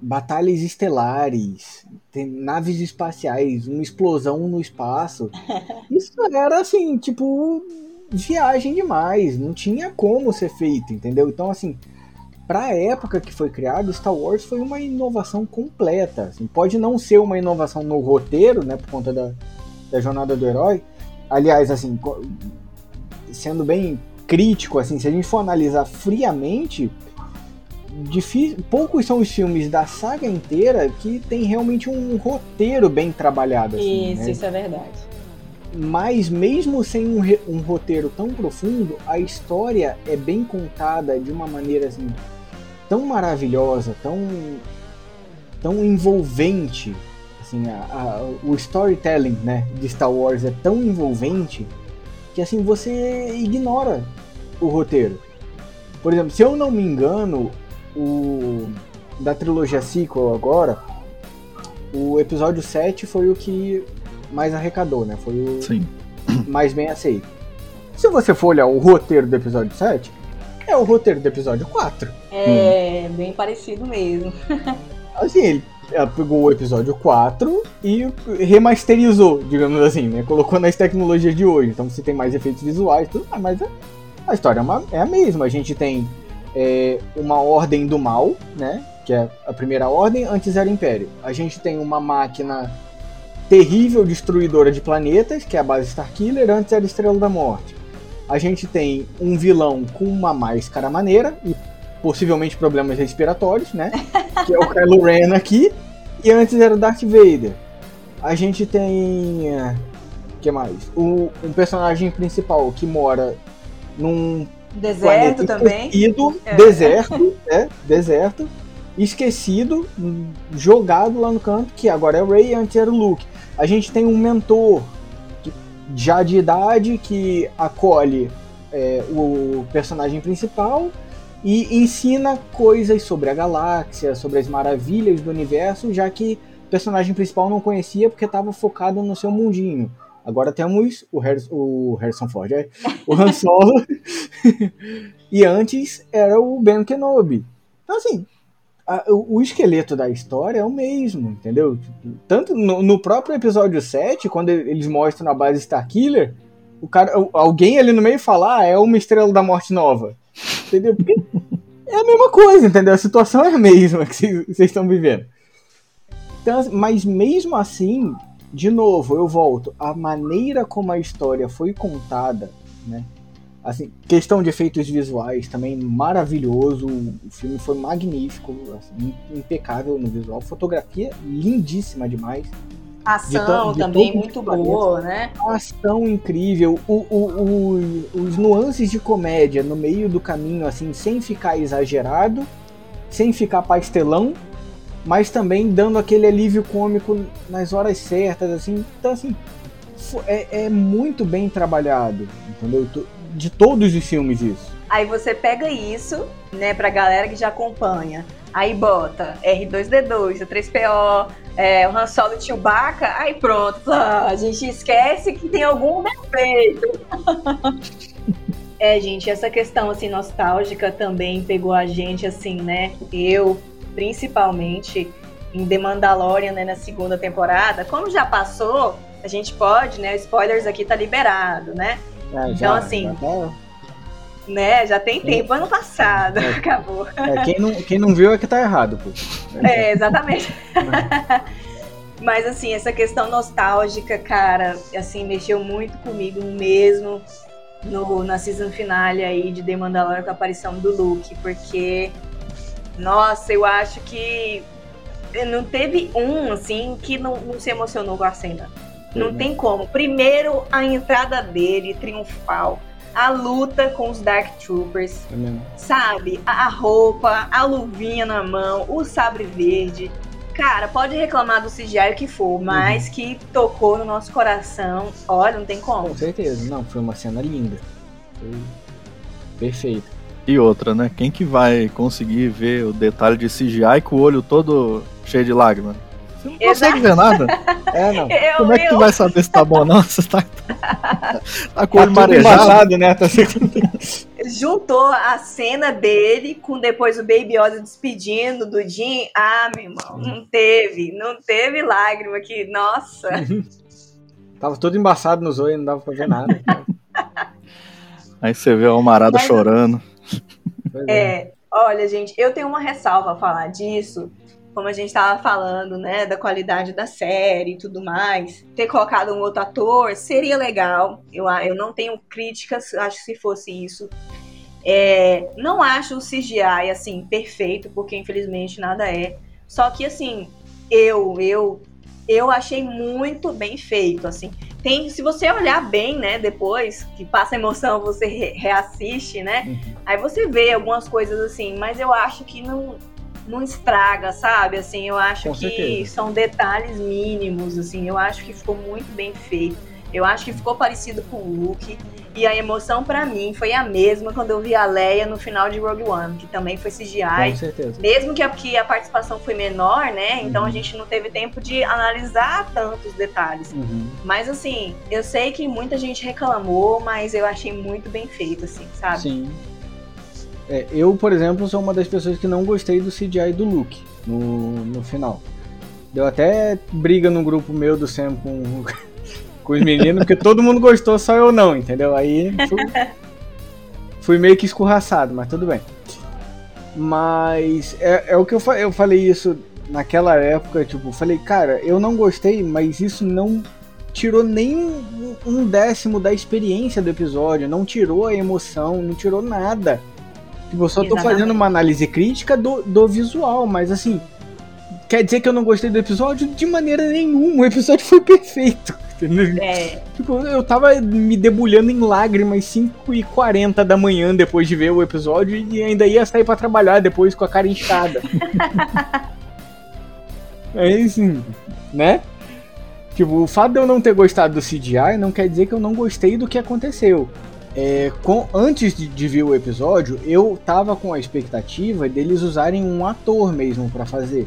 batalhas estelares, naves espaciais, uma explosão no espaço. Isso era assim, tipo, viagem demais, não tinha como ser feito, entendeu? Então, assim, pra época que foi criado, Star Wars foi uma inovação completa. Assim, pode não ser uma inovação no roteiro, né, por conta da, da jornada do herói. Aliás, assim, sendo bem crítico, assim, se a gente for analisar friamente, difícil, poucos são os filmes da saga inteira que tem realmente um roteiro bem trabalhado. Assim, isso, né? isso é verdade. Mas mesmo sem um, um, roteiro tão profundo, a história é bem contada de uma maneira assim tão maravilhosa, tão tão envolvente. Assim, a, a, o storytelling né, de Star Wars é tão envolvente que assim você ignora o roteiro. Por exemplo, se eu não me engano, o da trilogia sequel agora, o episódio 7 foi o que mais arrecadou, né? Foi o Sim. mais bem aceito. Se você for olhar o roteiro do episódio 7, é o roteiro do episódio 4. É, hum. bem parecido mesmo. assim, ele pegou o episódio 4 e remasterizou, digamos assim, né? Colocou nas tecnologias de hoje. Então você tem mais efeitos visuais, tudo, mas a história é, é a mesma. A gente tem é, uma ordem do mal, né? Que é a primeira ordem, antes era Império. A gente tem uma máquina terrível destruidora de planetas, que é a base Starkiller, antes era Estrela da Morte. A gente tem um vilão com uma máscara maneira e possivelmente problemas respiratórios, né? Que é o Kylo Ren aqui. E antes era o Darth Vader. A gente tem. O que mais? O, um personagem principal que mora num Deserto também. Esquecido, é. Deserto, é, deserto. Esquecido, jogado lá no canto, que agora é o Ray, antes era o Luke. A gente tem um mentor que, já de idade que acolhe é, o personagem principal e ensina coisas sobre a galáxia, sobre as maravilhas do universo, já que o personagem principal não conhecia porque estava focado no seu mundinho. Agora temos o, Harrison, o Harrison Ford, é, o Han Solo. e antes era o Ben Kenobi. Então, assim, a, o, esqueleto da história é o mesmo, entendeu? Tanto no, no, próprio episódio 7, quando eles mostram a base Starkiller, o cara, alguém ali no meio fala, ah, é uma estrela da morte nova. Entendeu? é a mesma coisa, entendeu? A situação é a mesma que vocês estão vivendo. Então, mas mesmo assim, de novo, eu volto. A maneira como a história foi contada, né? Assim, questão de efeitos visuais também maravilhoso. O filme foi magnífico, assim, impecável no visual. Fotografia lindíssima demais. Ação de, de também muito boa, né? Ação incrível. O, o, o, os nuances de comédia no meio do caminho, assim, sem ficar exagerado, sem ficar pastelão, mas também dando aquele alívio cômico nas horas certas, assim. Então, assim, é, é muito bem trabalhado, entendeu? De todos os filmes isso. Aí você pega isso, né, pra galera que já acompanha. Aí bota R2D2, C3PO, é, o Han Solo e Chewbacca, aí pronto, a gente esquece que tem algum defeito. é, gente, essa questão assim nostálgica também pegou a gente assim, né? Eu, principalmente em The Mandalorian, né, na segunda temporada. Como já passou, a gente pode, né? Spoilers aqui tá liberado, né? É, então, já, assim. Já tá... Né, já tem tempo, ano passado, é, acabou. É, quem, não, quem não viu é que tá errado, pô. É, exatamente. Mas assim, essa questão nostálgica, cara, assim, mexeu muito comigo mesmo no, na season finale aí de The Mandalorian com a aparição do Luke, porque nossa, eu acho que não teve um, assim, que não, não se emocionou com a cena. Não tem como. Primeiro, a entrada dele, triunfal. A luta com os Dark Troopers. É sabe? A roupa, a luvinha na mão, o sabre verde. Cara, pode reclamar do CGI o que for, mas uhum. que tocou no nosso coração. Olha, não tem como. Com certeza. Não, foi uma cena linda. Foi perfeito. E outra, né? Quem que vai conseguir ver o detalhe de CGI com o olho todo cheio de lágrimas? Você não Exato. consegue ver nada. É, não. Eu, Como é que eu... tu vai saber se tá bom ou não? Você tá, tá com o olho tá marejado, né? Tá Juntou a cena dele com depois o Baby Yoda despedindo do Jim. Ah, meu irmão, não teve. Não teve lágrima aqui. Nossa. Tava todo embaçado nos olhos, não dava pra ver nada. Aí você vê a Almarada Mas, chorando. É. é, olha, gente, eu tenho uma ressalva a falar disso. Como a gente estava falando, né, da qualidade da série e tudo mais, ter colocado um outro ator seria legal. Eu, eu não tenho críticas, acho que se fosse isso. É, não acho o CGI assim perfeito, porque infelizmente nada é. Só que assim, eu, eu, eu achei muito bem feito, assim tem, se você olhar bem, né, depois que passa a emoção, você re reassiste, né? Uhum. Aí você vê algumas coisas assim, mas eu acho que não não estraga, sabe? Assim, eu acho Com que certeza. são detalhes mínimos, assim. Eu acho que ficou muito bem feito. Eu acho que ficou parecido com o Luke. E a emoção para mim foi a mesma quando eu vi a Leia no final de Rogue One, que também foi CGI. Com certeza. Mesmo que a, que a participação foi menor, né? Então uhum. a gente não teve tempo de analisar tantos detalhes. Uhum. Mas assim, eu sei que muita gente reclamou, mas eu achei muito bem feito, assim, sabe? Sim. É, eu, por exemplo, sou uma das pessoas que não gostei do CGI do Luke no, no final. Deu até briga no grupo meu do Sam com com os meninos, porque todo mundo gostou, só eu não, entendeu? Aí fui, fui meio que escorraçado, mas tudo bem. Mas é, é o que eu, eu falei isso naquela época, tipo, falei, cara, eu não gostei, mas isso não tirou nem um, um décimo da experiência do episódio, não tirou a emoção, não tirou nada. Tipo, eu só Exatamente. tô fazendo uma análise crítica do, do visual, mas assim, quer dizer que eu não gostei do episódio? De maneira nenhuma, o episódio foi perfeito. É. Tipo, eu tava me debulhando em lágrimas 5h40 da manhã depois de ver o episódio e ainda ia sair para trabalhar depois com a cara inchada. é assim, né? Tipo, o fato de eu não ter gostado do CGI não quer dizer que eu não gostei do que aconteceu. É, com, antes de, de, ver o episódio, eu tava com a expectativa deles usarem um ator mesmo para fazer.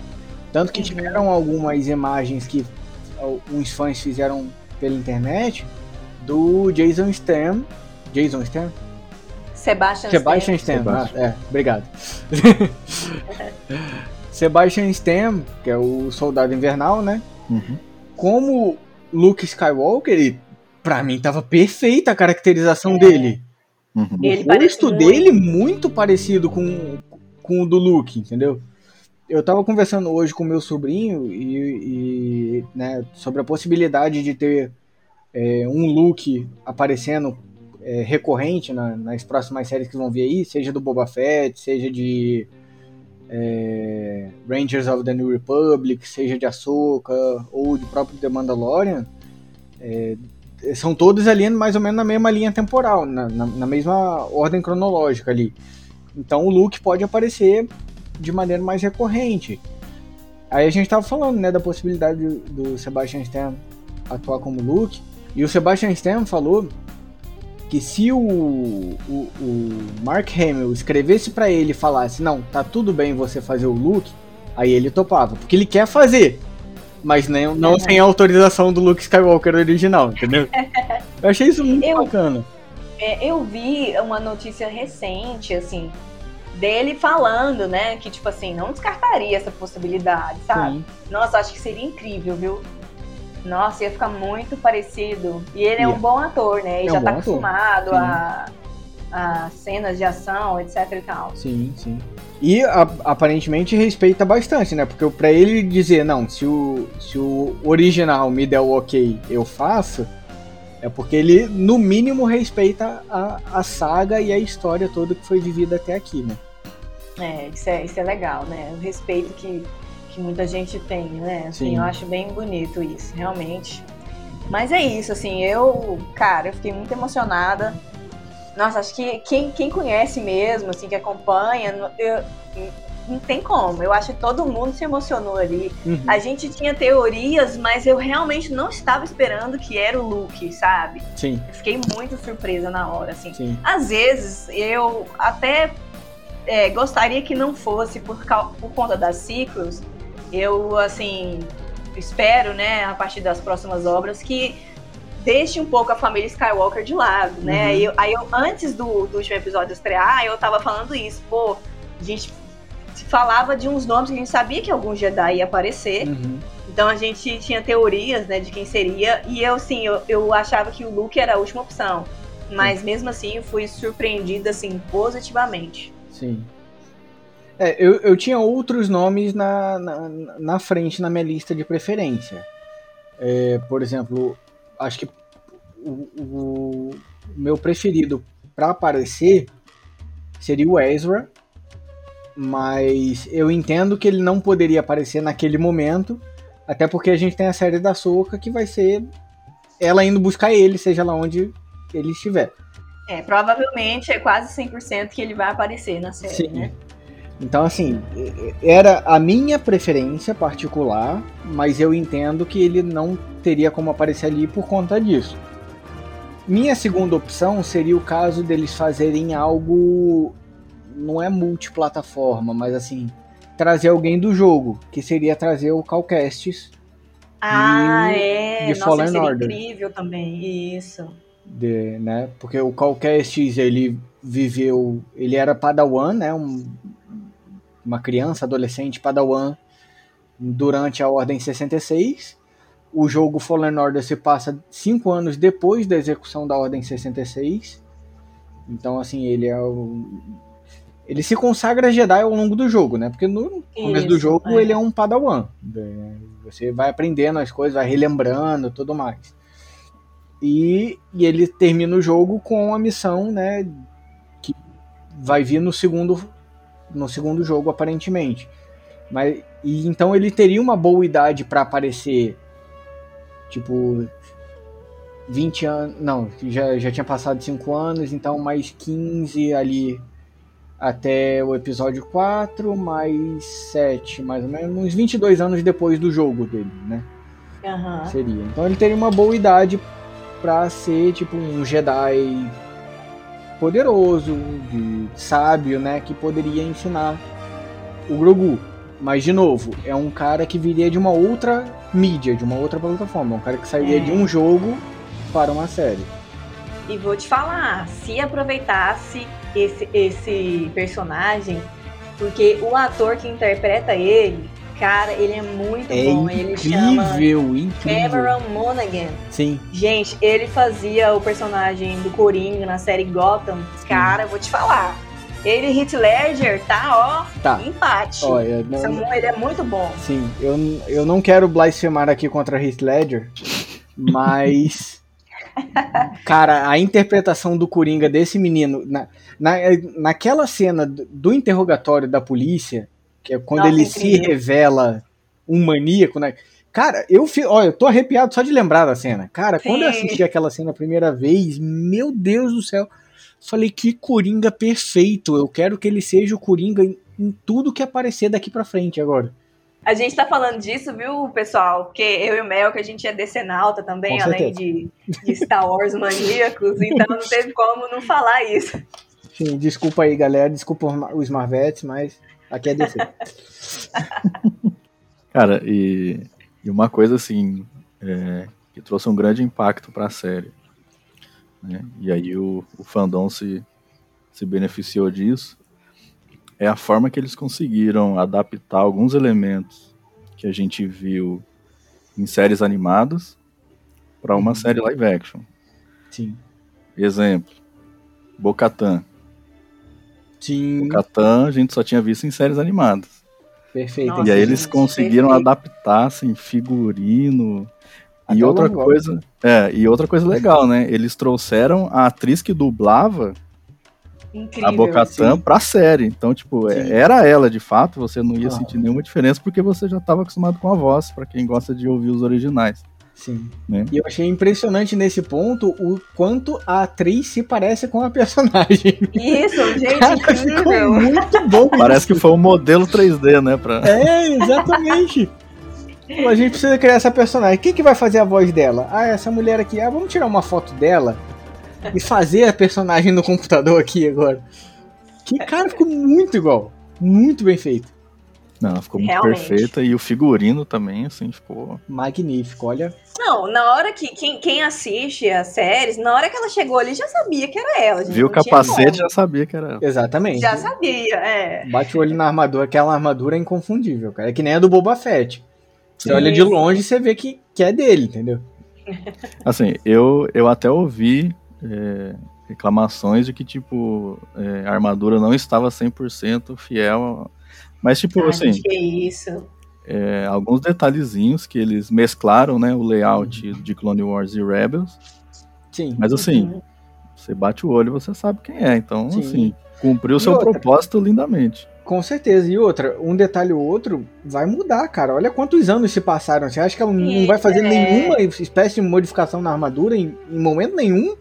Tanto que uhum. tiveram algumas imagens que uns fãs fizeram pela internet do Jason Statham. Jason Statham? Sebastian, Sebastian Statham. Ah, é, obrigado. Sebastian Statham, que é o soldado invernal, né? Uhum. Como Luke Skywalker, ele, pra mim tava perfeita a caracterização é. dele. Uhum. O rosto dele muito parecido com, com o do Luke, entendeu? Eu tava conversando hoje com meu sobrinho e, e né, sobre a possibilidade de ter é, um Luke aparecendo é, recorrente na, nas próximas séries que vão vir aí, seja do Boba Fett, seja de é, Rangers of the New Republic, seja de Ahsoka ou de próprio The Mandalorian, é, são todos ali mais ou menos na mesma linha temporal, na, na, na, mesma ordem cronológica ali. Então o Luke pode aparecer de maneira mais recorrente. Aí a gente estava falando né, da possibilidade do, do Sebastian Stan atuar como Luke, e o Sebastian Stan falou que se o, o, o Mark Hamill escrevesse para ele e falasse, não, tá tudo bem você fazer o Luke, aí ele topava, porque ele quer fazer, mas nem, não sem a autorização do Luke Skywalker original, entendeu? Eu achei isso muito eu, bacana. É, eu vi uma notícia recente, assim, dele falando, né, que, tipo assim, não descartaria essa possibilidade, sabe? Sim. Nossa, acho que seria incrível, viu? Nossa, ia ficar muito parecido. E ele é um bom ator, né? Ele é já um tá acostumado a, a cenas de ação, etc e tal. Sim, sim. E a, aparentemente respeita bastante, né? Porque para ele dizer, não, se o, se o original me der o ok, eu faço, é porque ele, no mínimo, respeita a, a saga e a história toda que foi vivida até aqui, né? É, isso é, isso é legal, né? O respeito que que muita gente tem, né? Assim, Sim. eu acho bem bonito isso, realmente. Mas é isso, assim, eu, cara, eu fiquei muito emocionada. Nossa, acho que quem, quem conhece mesmo, assim, que acompanha, eu, não tem como. Eu acho que todo mundo se emocionou ali. Uhum. A gente tinha teorias, mas eu realmente não estava esperando que era o Luke, sabe? Sim. Fiquei muito surpresa na hora, assim. Sim. Às vezes eu até é, gostaria que não fosse por, por conta das ciclos, eu, assim, espero, né, a partir das próximas obras, que deixe um pouco a família Skywalker de lado, né? Uhum. Eu, aí eu, antes do, do último episódio estrear, eu tava falando isso, pô, a gente falava de uns nomes que a gente sabia que algum Jedi ia aparecer. Uhum. Então a gente tinha teorias, né, de quem seria. E eu, sim, eu, eu achava que o Luke era a última opção. Mas Sim. mesmo assim, eu fui surpreendida, assim, positivamente. Sim. É, eu, eu tinha outros nomes na, na, na frente na minha lista de preferência. É, por exemplo, acho que o, o meu preferido para aparecer seria o Ezra, mas eu entendo que ele não poderia aparecer naquele momento, até porque a gente tem a série da Soca que vai ser ela indo buscar ele, seja lá onde ele estiver. É, provavelmente é quase 100% que ele vai aparecer na série, Sim. né? Então, assim, era a minha preferência particular, mas eu entendo que ele não teria como aparecer ali por conta disso. Minha segunda opção seria o caso deles fazerem algo. Não é multiplataforma, mas assim, trazer alguém do jogo, que seria trazer o Calcastes. Ah, de, é! De Nossa, Fallen seria Order. incrível também, isso. De, né? Porque o Calcastes, ele viveu. Ele era Padawan, né? Um uma criança, adolescente, padawan, durante a Ordem 66. O jogo Fallen Order se passa cinco anos depois da execução da Ordem 66. Então, assim, ele é o... Ele se consagra Jedi ao longo do jogo, né? Porque no começo Isso, do jogo é. ele é um padawan. Você vai aprendendo as coisas, vai relembrando tudo mais. E, e ele termina o jogo com a missão, né? Que vai vir no segundo no segundo jogo, aparentemente. Mas e então ele teria uma boa idade para aparecer tipo 20 anos, não, já, já tinha passado 5 anos, então mais 15 ali até o episódio 4, mais 7, mais ou menos, uns 22 anos depois do jogo dele, né? Uhum. Seria. Então ele teria uma boa idade para ser tipo um Jedi poderoso, de sábio, né, que poderia ensinar o Grogu. Mas de novo, é um cara que viria de uma outra mídia, de uma outra plataforma, um cara que sairia é. de um jogo para uma série. E vou te falar, se aproveitasse esse, esse personagem, porque o ator que interpreta ele Cara, ele é muito é bom. Incrível, ele chama incrível. Cameron Monaghan. Sim. Gente, ele fazia o personagem do Coringa na série Gotham. Cara, vou te falar. Ele e Heath Ledger tá, ó, Tá. empate. Olha, não- Samuel, ele é muito bom. Sim, eu, eu não quero blasfemar aqui contra Heath Ledger, mas. Cara, a interpretação do Coringa desse menino, na, na, naquela cena do interrogatório da polícia, que é quando Nossa, ele se incrível. revela um maníaco, né? Cara, eu fi, olha, eu tô arrepiado só de lembrar da cena. Cara, quando eu Sim. assisti aquela cena a primeira vez, meu Deus do céu, falei que Coringa perfeito. Eu quero que ele seja o Coringa em, em tudo que aparecer daqui pra frente agora. A gente tá falando disso, viu, pessoal? Porque eu e o Mel, que a gente é decenalta também, Com além de, de Star Wars maníacos, então não teve como não falar isso. Sim, desculpa aí, galera. Desculpa os Marvetes, mas aqui é DC. Cara, e, e uma coisa assim, é, que trouxe um grande impacto pra série. né? E aí o, o fandom se, se beneficiou disso. É a forma que eles conseguiram adaptar alguns elementos que a gente viu em séries animadas para uma série live action. Sim. Exemplo, Bocatan. Sim, Bocatan a gente só tinha visto em séries animadas. perfeito. Nossa, e aí eles conseguiram perfeito. adaptar assim, figurino. Até E o outra coisa, é, e outra coisa legal, né? Eles trouxeram a atriz que dublava Incrível. a Bocatan pra série. Então, tipo, é- Sim. era ela de fato, você não ia Ah. sentir nenhuma diferença porque você já estava acostumado com a voz, pra quem gosta de ouvir os originais. Sim. Né? E eu achei impressionante nesse ponto o quanto a atriz se parece com a personagem. Isso, gente, Cara, ficou muito bom. Parece que foi um modelo 3D, né? Pra... É, exatamente. A gente precisa criar essa personagem. Quem que vai fazer a voz dela? Ah, essa mulher aqui. Ah, vamos tirar uma foto dela e fazer a personagem no computador aqui agora. Que cara ficou muito igual. Muito bem feito. Não, ela ficou muito Realmente. perfeita. E o figurino também, assim, ficou. Magnífico, olha. Não, na hora que quem, quem assiste as séries, na hora que ela chegou ali, já sabia que era ela. gente, Viu o capacete, já sabia que era ela. Exatamente. Já sabia, é. Bate o olho na armadura, aquela armadura é inconfundível, cara. É que nem a do Boba Fett. Você Sim. olha de longe e você vê que, que é dele, entendeu? Assim, eu, eu até ouvi é, reclamações de que, tipo, é, a armadura não estava 100% fiel. Mas, tipo, Ai, assim, gente, que isso. é, alguns detalhezinhos que eles mesclaram, né, o layout de Clone Wars e Rebels. Sim. Mas, assim, Uhum. você bate o olho e você sabe quem é. Então, Sim. assim, cumpriu o E seu outra? propósito lindamente. Com certeza. E outra, um detalhe ou outro vai mudar, cara. Olha quantos anos se passaram. Você acha que ela não vai fazer é. nenhuma espécie de modificação na armadura em, em momento nenhum?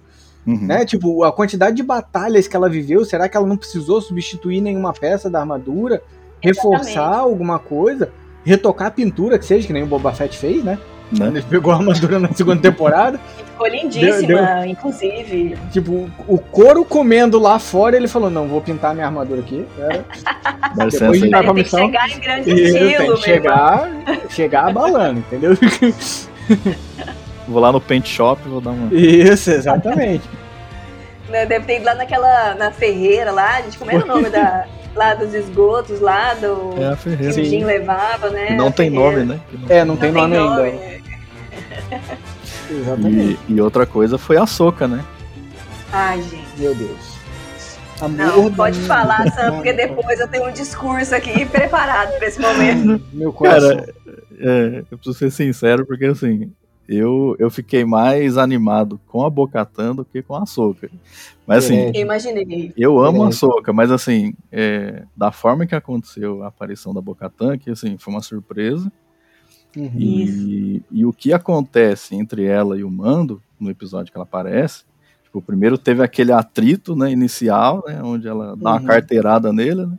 Uhum. Né? Tipo, a quantidade de batalhas que ela viveu, será que ela não precisou substituir nenhuma peça da armadura? Reforçar alguma coisa? Retocar a pintura, que seja, que nem o Boba Fett fez, né? Né? Ele pegou a armadura na segunda temporada. Ficou lindíssima, Deu- inclusive. Tipo, o couro comendo lá fora, ele falou: Não, vou pintar minha armadura aqui. Dá licença Depois de dar- Ele com a tem que chegar em grande E tem estilo, que chegar, chegar abalando, entendeu? Vou lá no Paint Shop e vou dar uma. Isso, exatamente. Né, Deve ter ido lá naquela, na ferreira lá, gente, como era o nome da, lá dos esgotos, lá do... É a que o. Jim levava, né? Que não tem nome, né? Que não- É, não, tem nome, ainda. nome. Exatamente. E, e outra coisa foi a Soca, né? Ai, gente. Meu Deus. Amor Não, da pode falar, Sam, porque depois eu tenho um discurso aqui preparado para esse momento. Meu coração. Cara, é, eu preciso ser sincero, porque assim, eu, eu fiquei mais animado com a Bocatan do que com a Soca. Mas assim, É. Eu imaginei. eu amo a É. Soca, mas assim, é, da forma que aconteceu a aparição da Bocatan, que assim, foi uma surpresa. Uhum. E, e o que acontece entre ela e o Mando, no episódio que ela aparece, tipo, primeiro teve aquele atrito né, inicial, né, onde ela dá uma Uhum. carteirada nele, né?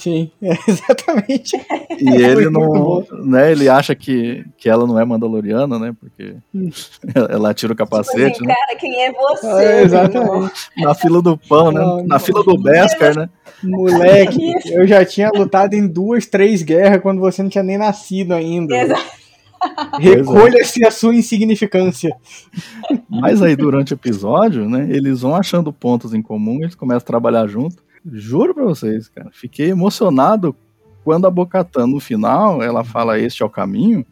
Sim, é, exatamente. E ele Foi muito não, né, ele acha que, que ela não é mandaloriana, né, porque Hum. ela tira o Tipo capacete, assim, né, cara, quem é você? É, meu exatamente. na fila do pão, né, Não, na não. fila do Beskar, né, Moleque, eu já tinha lutado em duas, três guerras quando você não tinha nem nascido ainda. Exato. Recolha-se a sua insignificância. mas aí durante o episódio, né, eles vão achando pontos em comum, eles começam a trabalhar junto, juro pra vocês, cara, fiquei emocionado quando a Bocatan, no final, ela fala este é o caminho,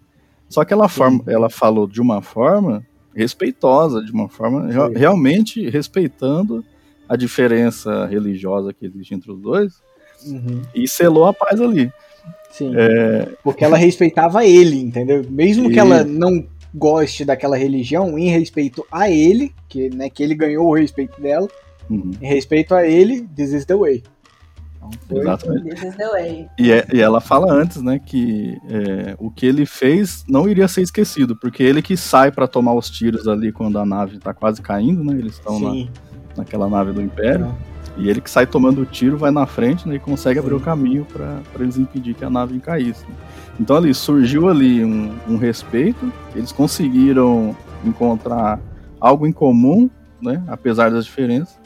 só que ela, forma, ela falou de uma forma respeitosa, de uma forma Sim. realmente respeitando a diferença religiosa que existe entre os dois Uhum. e selou a paz ali. Sim. É, Porque ela respeitava ele, entendeu? Mesmo que E- ela não goste daquela religião, em respeito a ele, que, né, que ele ganhou o respeito dela, uhum, em respeito a ele, this is the way. Então, foi- exatamente. This is the way. E, é- e ela fala antes, né, que é, o que ele fez não iria ser esquecido, porque ele que sai pra tomar os tiros ali quando a nave tá quase caindo, né? Eles estão na, naquela nave do Império. Tá. E ele que sai tomando o tiro, vai na frente né, e consegue abrir o caminho para eles impedir que a nave caísse. Então ali surgiu ali um, um respeito, eles conseguiram encontrar algo em comum, né, apesar das diferenças.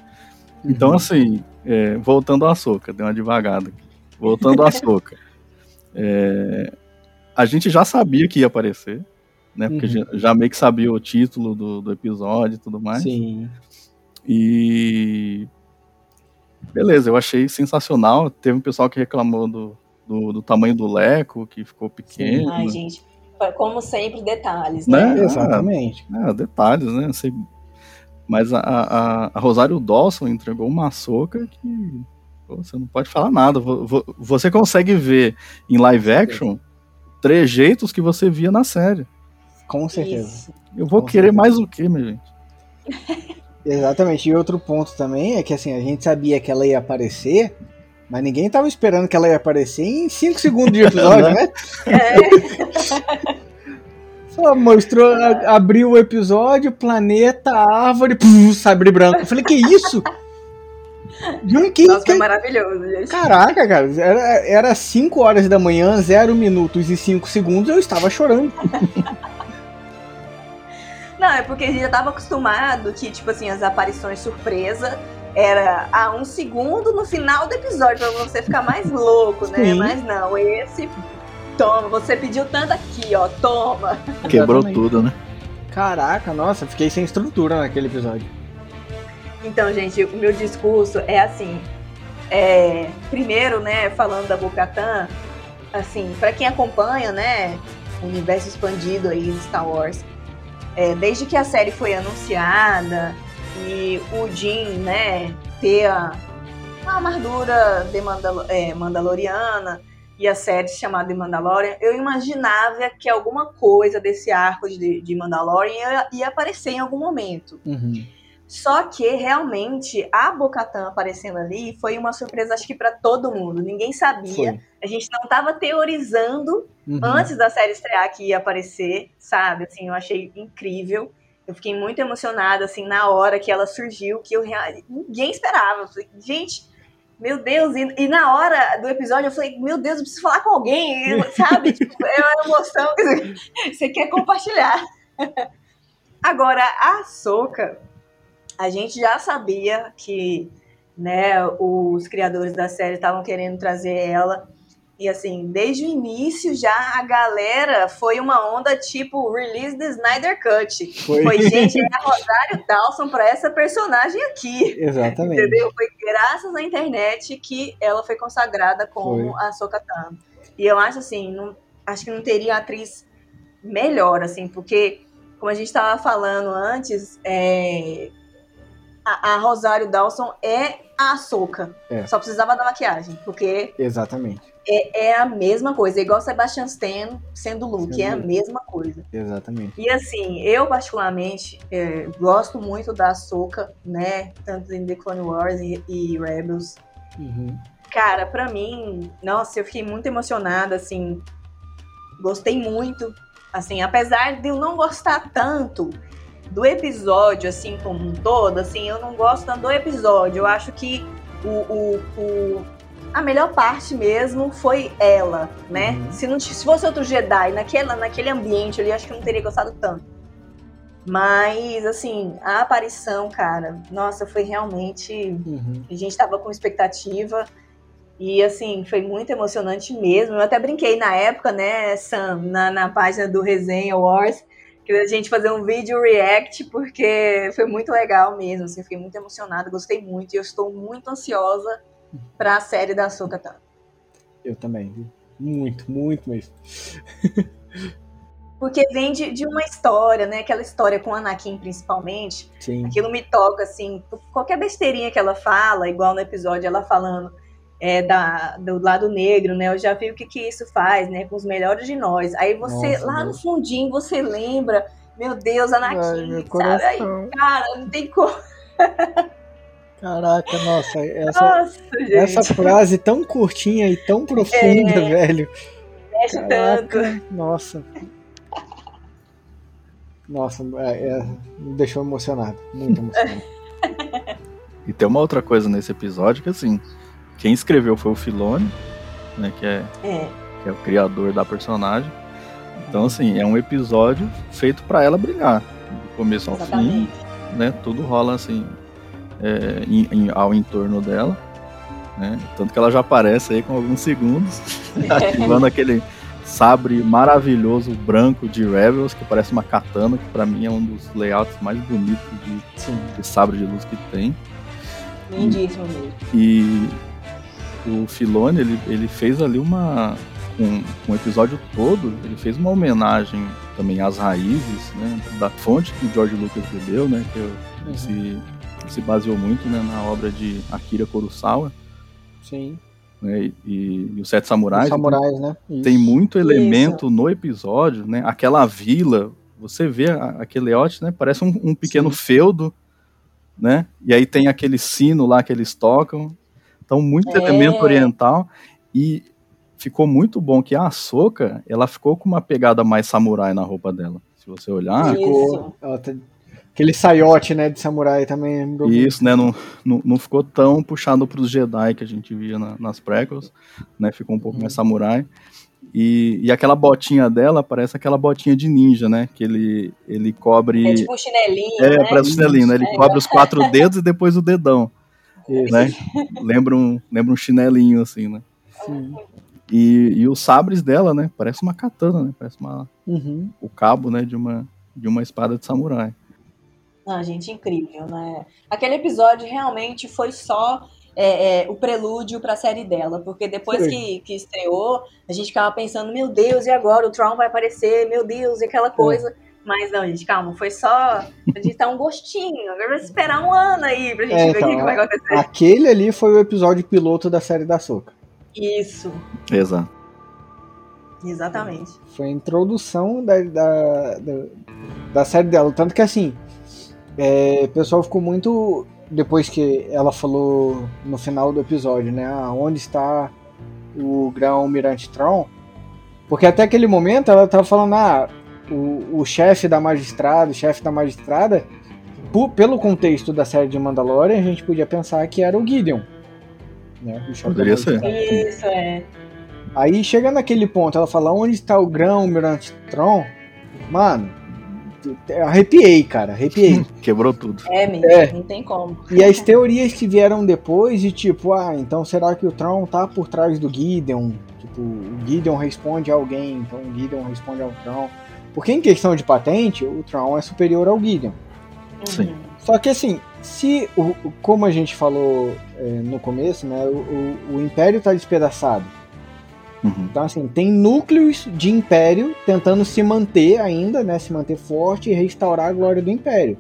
Então Uhum. assim, é, voltando à soca, deu uma devagada aqui. Voltando à soca, é, a gente já sabia que ia aparecer, né, porque Uhum. já, já meio que sabia o título do, do episódio e tudo mais. Sim. E beleza, eu achei sensacional. Teve um pessoal que reclamou do, do, do tamanho do leco, que ficou pequeno. Ai, gente, como sempre, detalhes, Né? né? Exatamente. Ah, detalhes, né? Não sei. Mas a, a, a Rosário Dawson entregou uma soca que pô, você não pode falar nada. Vo- vo- Você consegue ver em live action trejeitos que você via na série. Com certeza. Isso. Eu vou Com querer certeza. mais o que, minha gente? Exatamente. E outro ponto também é que assim, a gente sabia que ela ia aparecer, mas ninguém tava esperando que ela ia aparecer em 5 segundos de episódio, né? É, Só mostrou, a- abriu o episódio, planeta, árvore, pum, sabre branco. Eu falei, que isso? De onde que, nossa, que- maravilhoso, gente. Caraca, cara, era, era 5 horas da manhã, 0 minutos e 5 segundos, eu estava chorando. Não, é porque a gente já tava acostumado que, tipo assim, as aparições surpresa era a um segundo no final do episódio pra você ficar mais louco, né? Sim. Mas não, esse. Toma, você pediu tanto aqui, ó, toma. Quebrou Exatamente. tudo, né? Caraca, nossa, fiquei sem estrutura naquele episódio. Então, gente, o meu discurso é assim. é, primeiro, né, falando da Bocatan, assim, pra quem acompanha, né, o universo expandido aí de Star Wars, é, desde que a série foi anunciada e o Jim, né, ter a, a armadura de Mandalo- é, Mandaloriana e a série chamada The Mandalorian, eu imaginava que alguma coisa desse arco de, de Mandalorian ia, ia aparecer em algum momento. Uhum. Só que realmente a Bocatan aparecendo ali foi uma surpresa, acho que pra todo mundo. Ninguém sabia. Foi. A gente não tava teorizando Uhum. antes da série estrear que ia aparecer, sabe? Assim, eu achei incrível. Eu fiquei muito emocionada, assim, na hora que ela surgiu, que eu rea- ninguém esperava. Eu falei, gente, meu Deus, e, e na hora do episódio eu falei, meu Deus, eu preciso falar com alguém, eu- sabe? tipo, é uma emoção que você quer compartilhar. Agora, a Soca, a gente já sabia que né, os criadores da série estavam querendo trazer ela. E assim, desde o início já a galera foi uma onda tipo release the Snyder Cut. Foi. Foi, gente, é a Rosário Dawson pra essa personagem aqui. Exatamente. Entendeu? Foi graças à internet que ela foi consagrada como a Sokatan. E eu acho assim, não, acho que não teria atriz melhor, assim, porque, como a gente estava falando antes, é, a, a Rosário Dawson é a Soca. É. Só precisava da maquiagem, porque Exatamente. É, é a mesma coisa. É igual Sebastian Stan sendo Luke, Sendo é a mesma coisa. Exatamente. E assim, eu particularmente é, gosto muito da Soca, né? Tanto em The Clone Wars e, e Rebels. Uhum. Cara, pra mim, nossa, eu fiquei muito emocionada, assim. Gostei muito. Assim, apesar de eu não gostar tanto do episódio, assim, como um todo, assim, eu não gosto tanto do episódio. Eu acho que o, o, o- a melhor parte mesmo foi ela, né? Uhum. Se, não, se fosse outro Jedi naquela, naquele ambiente ali, acho que eu não teria gostado tanto. Mas, assim, a aparição, cara, nossa, foi realmente Uhum. a gente tava com expectativa. E assim, foi muito emocionante mesmo. Eu até brinquei na época, né, Sam, na, na página do Resenha Wars, que a gente fazer um vídeo react, porque foi muito legal mesmo. Assim, fiquei muito emocionada, gostei muito. E eu estou muito ansiosa pra série da Sokatan. Eu também, viu? Muito, muito mesmo. Porque vem de, de, uma história, né? Aquela história com Anakin, principalmente. Sim. Aquilo me toca, assim. Qualquer besteirinha que ela fala, igual no episódio, ela falando é, da, do lado negro, né? Eu já vi o que, que isso faz, né? Com os melhores de nós. Aí você, Nossa, lá Deus. no fundinho, você lembra, meu Deus, Anakin, Ai, sabe? Aí, cara, não tem como. Caraca, nossa, essa, nossa, essa frase tão curtinha e tão profunda, é, velho. Mexe Caraca, tanto. Nossa. Nossa, é, é, me deixou emocionado. Muito emocionado. e tem uma outra coisa nesse episódio que assim, quem escreveu foi o Filone, né? Que é, é. Que é o criador da personagem. Então, assim, é um episódio feito para ela brilhar. Do começo ao Exatamente. fim. Né, tudo rola assim é, em, em, ao entorno dela. Né? Tanto que ela já aparece aí com alguns segundos, ativando aquele sabre maravilhoso branco de Rebels, que parece uma katana, que para mim é um dos layouts mais bonitos de, de sabre de luz que tem. Lindíssimo mesmo. E o Filone, ele, ele fez ali uma. Com, com o episódio todo, ele fez uma homenagem também às raízes, né, da fonte que o George Lucas bebeu, né, que é uhum. Se baseou muito né, na obra de Akira Kurosawa. Sim. Né, e, e, os Sete Samurais. Os samurais, né? Isso. Tem muito elemento Isso. no episódio, né? Aquela vila, você vê aquele layout, né? Parece um, um pequeno Sim. feudo, né? E aí tem aquele sino lá que eles tocam. Então, muito é. elemento oriental. E ficou muito bom que a Ahsoka, ela ficou com uma pegada mais samurai na roupa dela. Se você olhar. Ficou, ela Aquele saiote, né, de samurai também. Isso, né, não, não, não ficou tão puxado para os Jedi que a gente via na, nas prequels, né, ficou um pouco mais samurai. E, e aquela botinha dela parece aquela botinha de ninja, né, que ele, ele cobre... É tipo um chinelinho, É, né? parece um chinelinho, né, ele é. cobre os quatro dedos e depois o dedão, Isso. né, lembra um, lembra um chinelinho, assim, né. Sim. E, e os sabres dela, né, parece uma katana, né, parece uma, uhum. o cabo, né, de uma, de uma espada de samurai. Ah, gente, incrível, né? Aquele episódio realmente foi só é, é, o prelúdio para a série dela, porque depois que, que, estreou, a gente ficava pensando, meu Deus, e agora o Tron vai aparecer, meu Deus, e aquela coisa. É. Mas não, gente, calma, foi só a gente dar um gostinho. Agora vai esperar um ano aí pra gente é, ver então, o que vai acontecer. Aquele ali foi o episódio piloto da série da Soca. Isso. Exato. Exatamente. Foi a introdução da, da, da, da série dela. Tanto que assim, é, o pessoal ficou muito. Depois que ela falou no final do episódio, né? Ah, onde está o grão-almirante Tron? Porque até aquele momento ela estava falando, ah, o, o chefe da magistrada, o chefe da magistrada, por, pelo contexto da série de Mandalorian, a gente podia pensar que era o Gideon. Né? O Poderia ser. Isso, é. Aí chega naquele ponto, ela fala, onde está o grão-almirante Tron? Mano, Arrepiei, cara, arrepiei. Quebrou tudo. É, mesmo, é. não tem como. E as teorias que vieram depois de tipo, ah, então será que o Tron tá por trás do Gideon? Tipo, o Gideon responde a alguém, então o Gideon responde ao Tron. Porque em questão de patente, o Tron é superior ao Gideon. Sim. Uhum. Só que assim, se, o, como a gente falou é, no começo, né, o, o, o Império tá despedaçado Uhum. Então, assim, tem núcleos de império tentando se manter ainda, né? Se manter forte e restaurar a glória do império.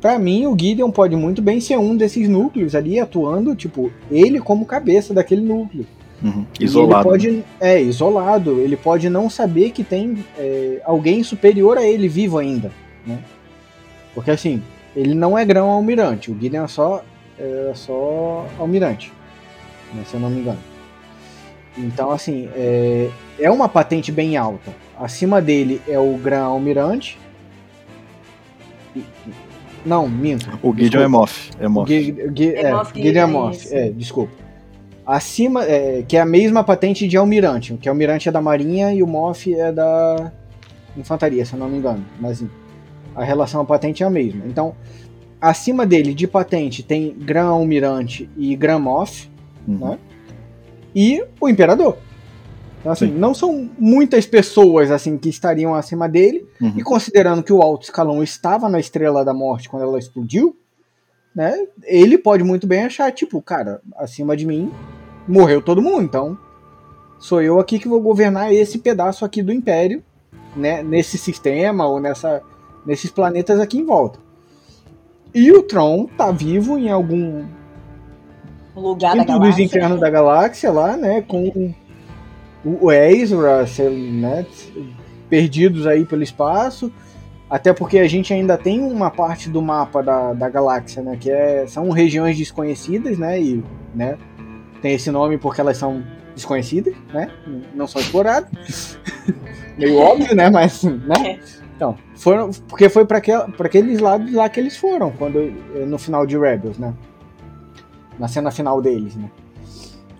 Para mim, o Gideon pode muito bem ser um desses núcleos ali, atuando, tipo, ele como cabeça daquele núcleo. Uhum. Isolado. Ele pode, é, isolado. Ele pode não saber que tem é, alguém superior a ele vivo ainda, né? Porque, assim, ele não é grão almirante. O Gideon é só, é só almirante, né, se eu não me engano. Então, assim, é, é uma patente bem alta. Acima dele é o Gran Almirante. Não, minto. O Gideon é Moff. É Moff. é, Gideon é Moff. É, desculpa. Acima, é, que é a mesma patente de Almirante. Que o Almirante é da Marinha e o Moff é da Infantaria, se eu não me engano. Mas a relação à patente é a mesma. Então, acima dele de patente tem Gran Almirante e Gran Moff, uhum. né? E o imperador. Então, assim, Sim. não são muitas pessoas assim que estariam acima dele, uhum. e considerando que o alto escalão estava na Estrela da Morte quando ela explodiu, né? Ele pode muito bem achar, tipo, cara, acima de mim morreu todo mundo, então sou eu aqui que vou governar esse pedaço aqui do Império. né, nesse sistema ou nessa, nesses planetas aqui em volta. E o Tron tá vivo em algum lugar da dos galáxia. infernos da galáxia lá, né? Com o Ezra, né? Perdidos aí pelo espaço. Até porque a gente ainda tem uma parte do mapa da, da galáxia, né? Que é, são regiões desconhecidas, né? E, né? Tem esse nome porque elas são desconhecidas, né? Não são exploradas. Meio óbvio, né? Mas, né? Então, foram, porque foi para aqueles lados lá que eles foram, quando no final de Rebels, né? Na cena final deles, né?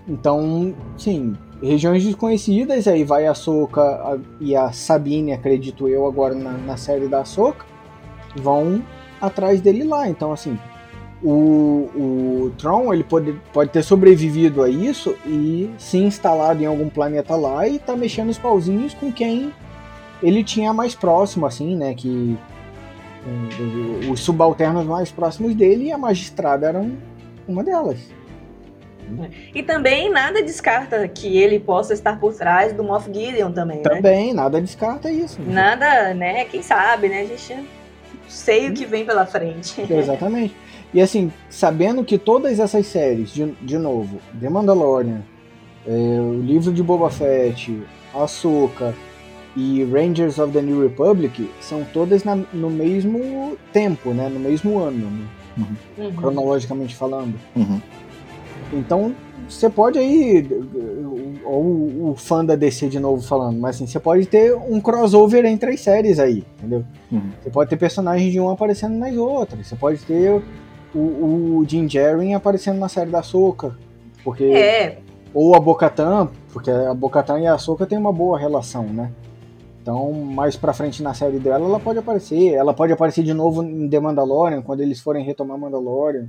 Então, sim, regiões desconhecidas, aí vai a Soka e a Sabine, acredito eu, agora na, na série da Soka, vão atrás dele lá. Então, assim, o, o Tron ele pode, pode ter sobrevivido a isso e se instalado em algum planeta lá e tá mexendo os pauzinhos com quem ele tinha mais próximo, assim, né? Que um, os subalternos mais próximos dele e a magistrada eram uma delas. E também nada descarta que ele possa estar por trás do Moff Gideon também, né? Também, nada descarta isso. Nada, né? Quem sabe, né? A gente sei o que vem pela frente. Exatamente. E assim, sabendo que todas essas séries, de, de novo, The Mandalorian, é, o livro de Boba Fett, Ahsoka e Rangers of the New Republic são todas na, no mesmo tempo, né? No mesmo ano, né? Uhum. Uhum. cronologicamente falando. Uhum. Então, você pode aí, ou o fã da DC de novo falando, mas assim, você pode ter um crossover entre as séries aí, entendeu? Uhum. Você pode ter personagens de um aparecendo nas outras, você pode ter o, o Jim Jaren aparecendo na série da Soca, porque... É. Ou a Bocatan, porque a Bocatan e a Soca têm uma boa relação, né? Então, mais pra frente na série dela, ela pode aparecer. Ela pode aparecer de novo em The Mandalorian, quando eles forem retomar Mandalorian.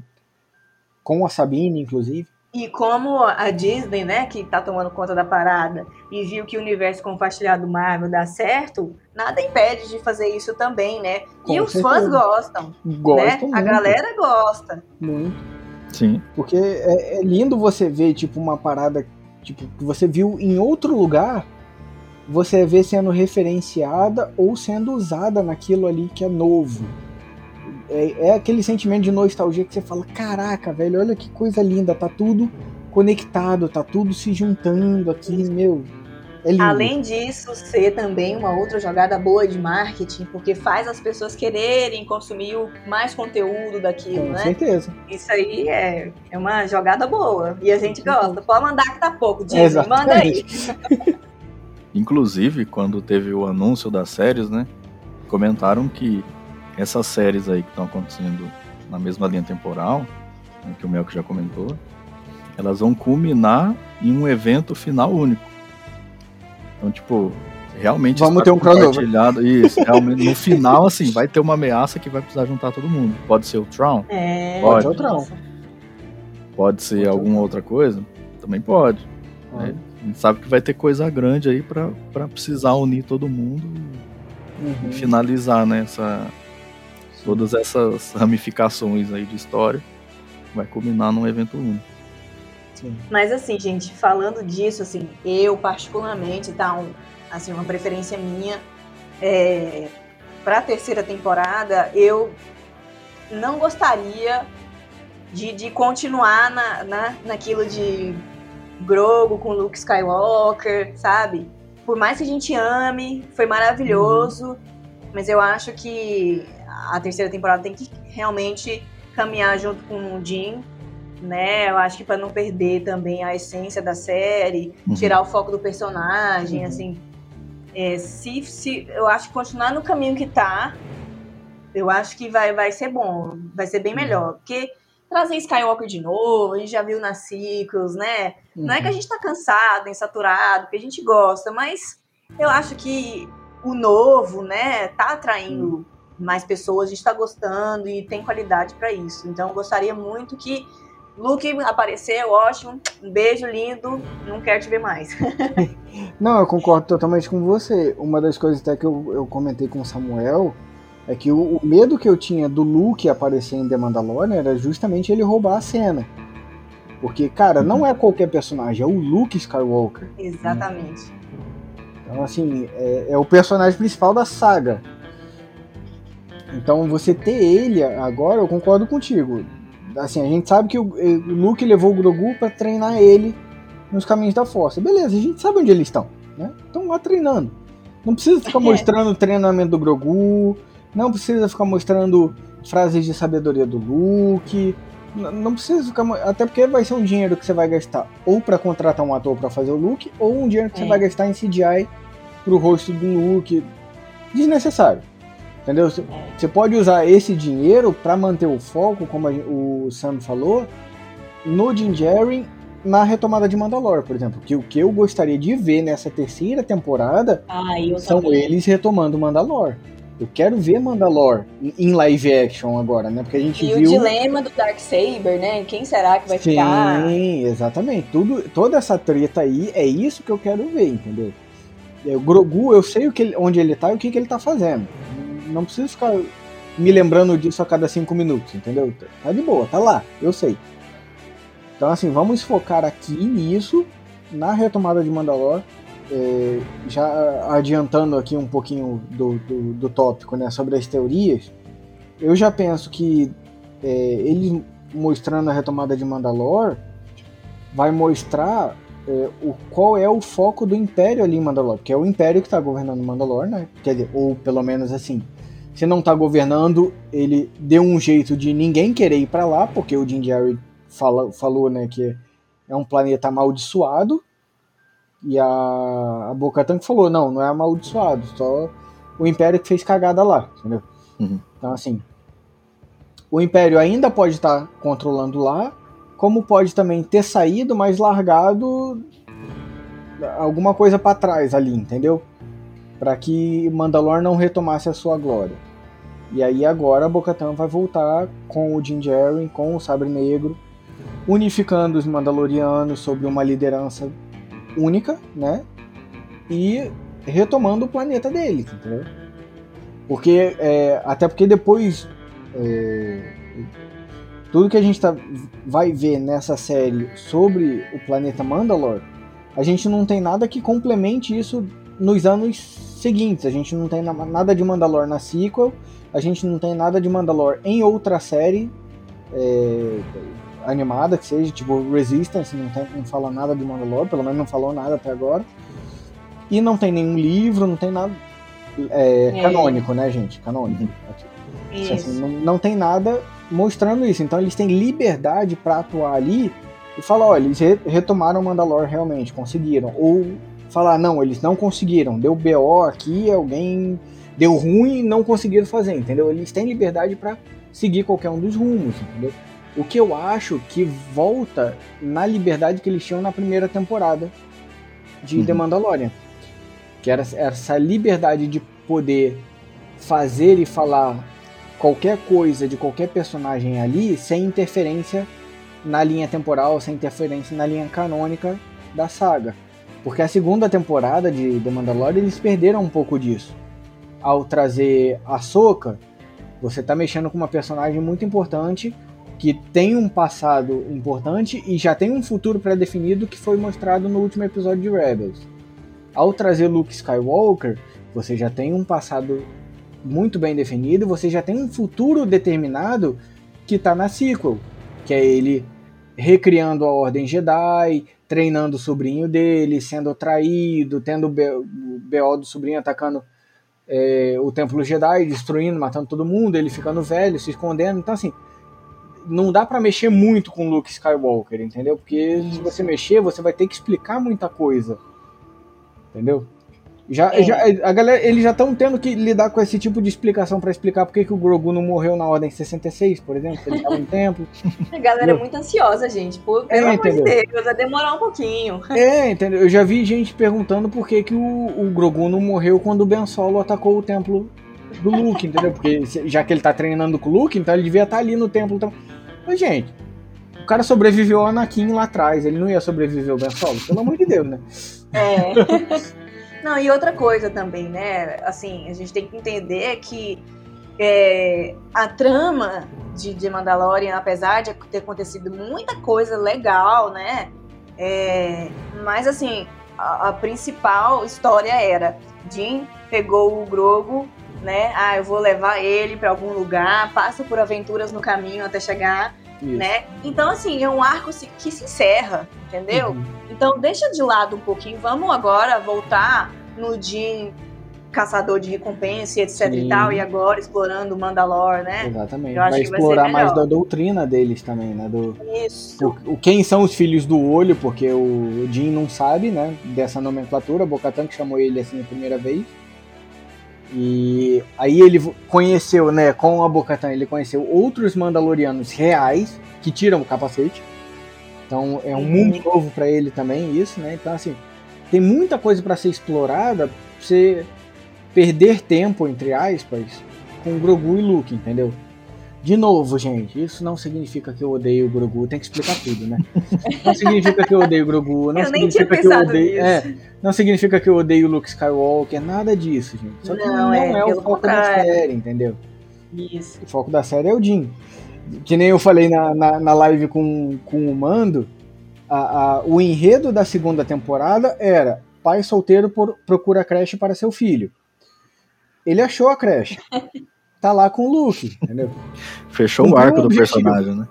Com a Sabine, inclusive. E como a Disney, né, que tá tomando conta da parada e viu que o universo compartilhado Marvel dá certo, nada impede de fazer isso também, né? Com e os certeza. fãs gostam, Gosto né? muito. A galera gosta. Muito. Sim. Porque é, é lindo você ver, tipo, uma parada tipo, que você viu em outro lugar, você vê sendo referenciada ou sendo usada naquilo ali que é novo. É, é aquele sentimento de nostalgia que você fala, caraca, velho, olha que coisa linda, tá tudo conectado, tá tudo se juntando aqui, meu. É. Além disso, ser também uma outra jogada boa de marketing, porque faz as pessoas quererem consumir mais conteúdo daquilo, Com né? certeza. Isso aí é, é uma jogada boa. E a gente gosta. Pode mandar que tá pouco, Disney. Manda aí. Inclusive, quando teve o anúncio das séries, né? Comentaram que essas séries aí que estão acontecendo na mesma linha temporal, né, que o Melk já comentou, elas vão culminar em um evento final único. Então, tipo, realmente Vamos ter um compartilhado. Isso, realmente, no final, assim, vai ter uma ameaça que vai precisar juntar todo mundo. Pode ser o Tron, É, Pode. Pode ser Pode ser alguma outra coisa, também pode. Né? A gente sabe que vai ter coisa grande aí pra pra precisar unir todo mundo uhum. e finalizar né, essa, todas essas ramificações aí de história. Vai culminar num evento único. Sim. Mas assim, gente, falando disso, assim, eu particularmente, tá, um, assim, uma preferência minha é, para a terceira temporada, eu não gostaria de, de continuar na, na, naquilo de Grogu com Luke Skywalker, sabe? Por mais que a gente ame, foi maravilhoso, mas eu acho que a terceira temporada tem que realmente caminhar junto com o Jim, né? Eu acho que para não perder também a essência da série, Uhum. tirar o foco do personagem, Uhum. assim. É, se, se eu acho que continuar no caminho que tá, eu acho que vai, vai ser bom, vai ser bem melhor, porque trazer Skywalker de novo, a gente já viu nas ciclos, né? Não é que a gente tá cansado, nem saturado, porque a gente gosta, mas eu acho que o novo, né, tá atraindo mais pessoas, a gente tá gostando e tem qualidade pra isso. Então eu gostaria muito que Luke apareceu, ótimo, um beijo lindo, não quero te ver mais. Não, eu concordo totalmente com você. Uma das coisas até que eu, eu comentei com o Samuel é que o, o medo que eu tinha do Luke aparecer em The Mandalorian era justamente ele roubar a cena. Porque, cara, não é qualquer personagem, é o Luke Skywalker. Exatamente. Então, assim, é, é o personagem principal da saga. Então, você ter ele agora, eu concordo contigo. Assim, a gente sabe que o, o Luke levou o Grogu para treinar ele nos caminhos da força. Beleza, a gente sabe onde eles estão, né? Estão lá treinando. Não precisa ficar é. mostrando o treinamento do Grogu, não precisa ficar mostrando frases de sabedoria do Luke. Não precisa ficar. Até porque vai ser um dinheiro que você vai gastar ou para contratar um ator para fazer o Luke, ou um dinheiro que é. você vai gastar em CGI pro rosto do Luke. Desnecessário. Entendeu? Você pode usar esse dinheiro para manter o foco, como o Sam falou, no Din Djarin na retomada de Mandalore, por exemplo. Que o que eu gostaria de ver nessa terceira temporada ah, são também. eles retomando Mandalore. Eu quero ver Mandalore em live action agora, né? Porque a gente e viu... o dilema do Dark Saber, né? Quem será que vai Sim, ficar? Sim, exatamente. Tudo, toda essa treta aí é isso que eu quero ver, entendeu? O Grogu, eu sei o que ele, onde ele tá e o que, que ele tá fazendo. Não preciso ficar me lembrando disso a cada cinco minutos, entendeu? Tá de boa, tá lá, eu sei. Então, assim, vamos focar aqui nisso, na retomada de Mandalore. É, já adiantando aqui um pouquinho do, do, do, tópico né, sobre as teorias, eu já penso que é, ele mostrando a retomada de Mandalore vai mostrar é, o, qual é o foco do Império ali em Mandalore, que é o Império que está governando Mandalore, né? Quer dizer, ou pelo menos assim, se não está governando, ele deu um jeito de ninguém querer ir para lá, porque o Din Djarin fala, falou né, que é um planeta amaldiçoado. E a, a Boca Tanque falou: não, não é amaldiçoado, só o Império que fez cagada lá, entendeu? Uhum. Então, assim, o Império ainda pode estar tá controlando lá, como pode também ter saído, mas largado alguma coisa para trás ali, entendeu? Para que Mandalor não retomasse a sua glória. E aí agora a Bocatan vai voltar com o Din Djarin, com o Sabre Negro, unificando os Mandalorianos sob uma liderança única, né? E retomando o planeta deles, entendeu? Porque, é, até porque depois, é, tudo que a gente tá, vai ver nessa série sobre o planeta Mandalore, a gente não tem nada que complemente isso nos anos seguintes. A gente não tem nada de Mandalore na sequel, a gente não tem nada de Mandalore em outra série. É, animada que seja, tipo Resistance, não, tem, não fala nada de Mandalore, pelo menos não falou nada até agora. E não tem nenhum livro, não tem nada é, é. canônico, né, gente? Canônico. Assim, não, não tem nada mostrando isso. Então eles têm liberdade para atuar ali e falar, olha, eles retomaram Mandalore realmente, conseguiram. Ou falar, não, eles não conseguiram, deu BO aqui, alguém deu ruim e não conseguiram fazer, entendeu? Eles têm liberdade para seguir qualquer um dos rumos, entendeu? O que eu acho que volta na liberdade que eles tinham na primeira temporada de uhum. The Mandalorian. Que era essa liberdade de poder fazer e falar qualquer coisa de qualquer personagem ali sem interferência na linha temporal, sem interferência na linha canônica da saga. Porque a segunda temporada de The Mandalorian eles perderam um pouco disso. Ao trazer a Soka, você está mexendo com uma personagem muito importante que tem um passado importante e já tem um futuro pré-definido que foi mostrado no último episódio de Rebels. Ao trazer Luke Skywalker, você já tem um passado muito bem definido, você já tem um futuro determinado que está na sequel, que é ele recriando a Ordem Jedi, treinando o sobrinho dele, sendo traído, tendo o BO do sobrinho atacando é, o Templo Jedi, destruindo, matando todo mundo, ele ficando velho, se escondendo. Então, assim, não dá para mexer muito com Luke Skywalker, entendeu? Porque se você mexer, você vai ter que explicar muita coisa. Entendeu? Já, é. já, a galera, eles já estão tendo que lidar com esse tipo de explicação para explicar por que, o Grogu não morreu na Ordem 66, por exemplo, ele estava em templo. A galera é muito ansiosa, gente. Por, pelo é, amor de Deus, vai demorar um pouquinho. É, entendeu? Eu já vi gente perguntando por que, que o, o Grogu não morreu quando o Ben Solo atacou o templo do Luke, entendeu? Porque já que ele tá treinando com o Luke, então ele devia estar tá ali no templo. Então... Mas, gente, o cara sobreviveu ao Anakin lá atrás, ele não ia sobreviver ao Ben Solo, pelo amor de Deus, né? É. Não, e outra coisa também, né? Assim, a gente tem que entender que é, a trama de, de Mandalorian, apesar de ter acontecido muita coisa legal, né? É, mas assim, a, a principal história era Jim pegou o Grogo, né? Ah, eu vou levar ele para algum lugar, passa por aventuras no caminho até chegar, Isso. né? Então, assim, é um arco que se encerra, entendeu? Uhum. Então, deixa de lado um pouquinho. Vamos agora voltar no Jim caçador de recompensa, e etc Sim. e tal, e agora explorando o Mandalor, né? Exatamente. Vai vai explorar ser mais da doutrina deles também, né? Do, Isso. o- quem são os filhos do olho, porque o Jim não sabe, né? Dessa nomenclatura, Bocatan que chamou ele assim a primeira vez. E aí ele conheceu, né, com a Bocatan, ele conheceu outros Mandalorianos reais que tiram o capacete. Então é um Uhum. mundo novo pra ele também isso, né? Então assim, tem muita coisa pra ser explorada, pra você perder tempo entre aspas com Grogu e Luke, entendeu? De novo, gente, isso não significa que eu odeio o Grogu, tem que explicar tudo, né? Não significa que eu odeio o Grogu, não Eu significa que eu odeio. nisso. É, não significa que eu odeio o Luke Skywalker, nada disso, gente. Só que Não, não, é, é, o foco da série, entendeu? Isso. O foco da série é o Jim. Que nem eu falei na, na, na live com, com o Mando, a, a- o enredo da segunda temporada era pai solteiro por- procura creche para seu filho. Ele achou a creche. Tá lá com o Luke, entendeu? Fechou o Cumpriu arco o do personagem, né?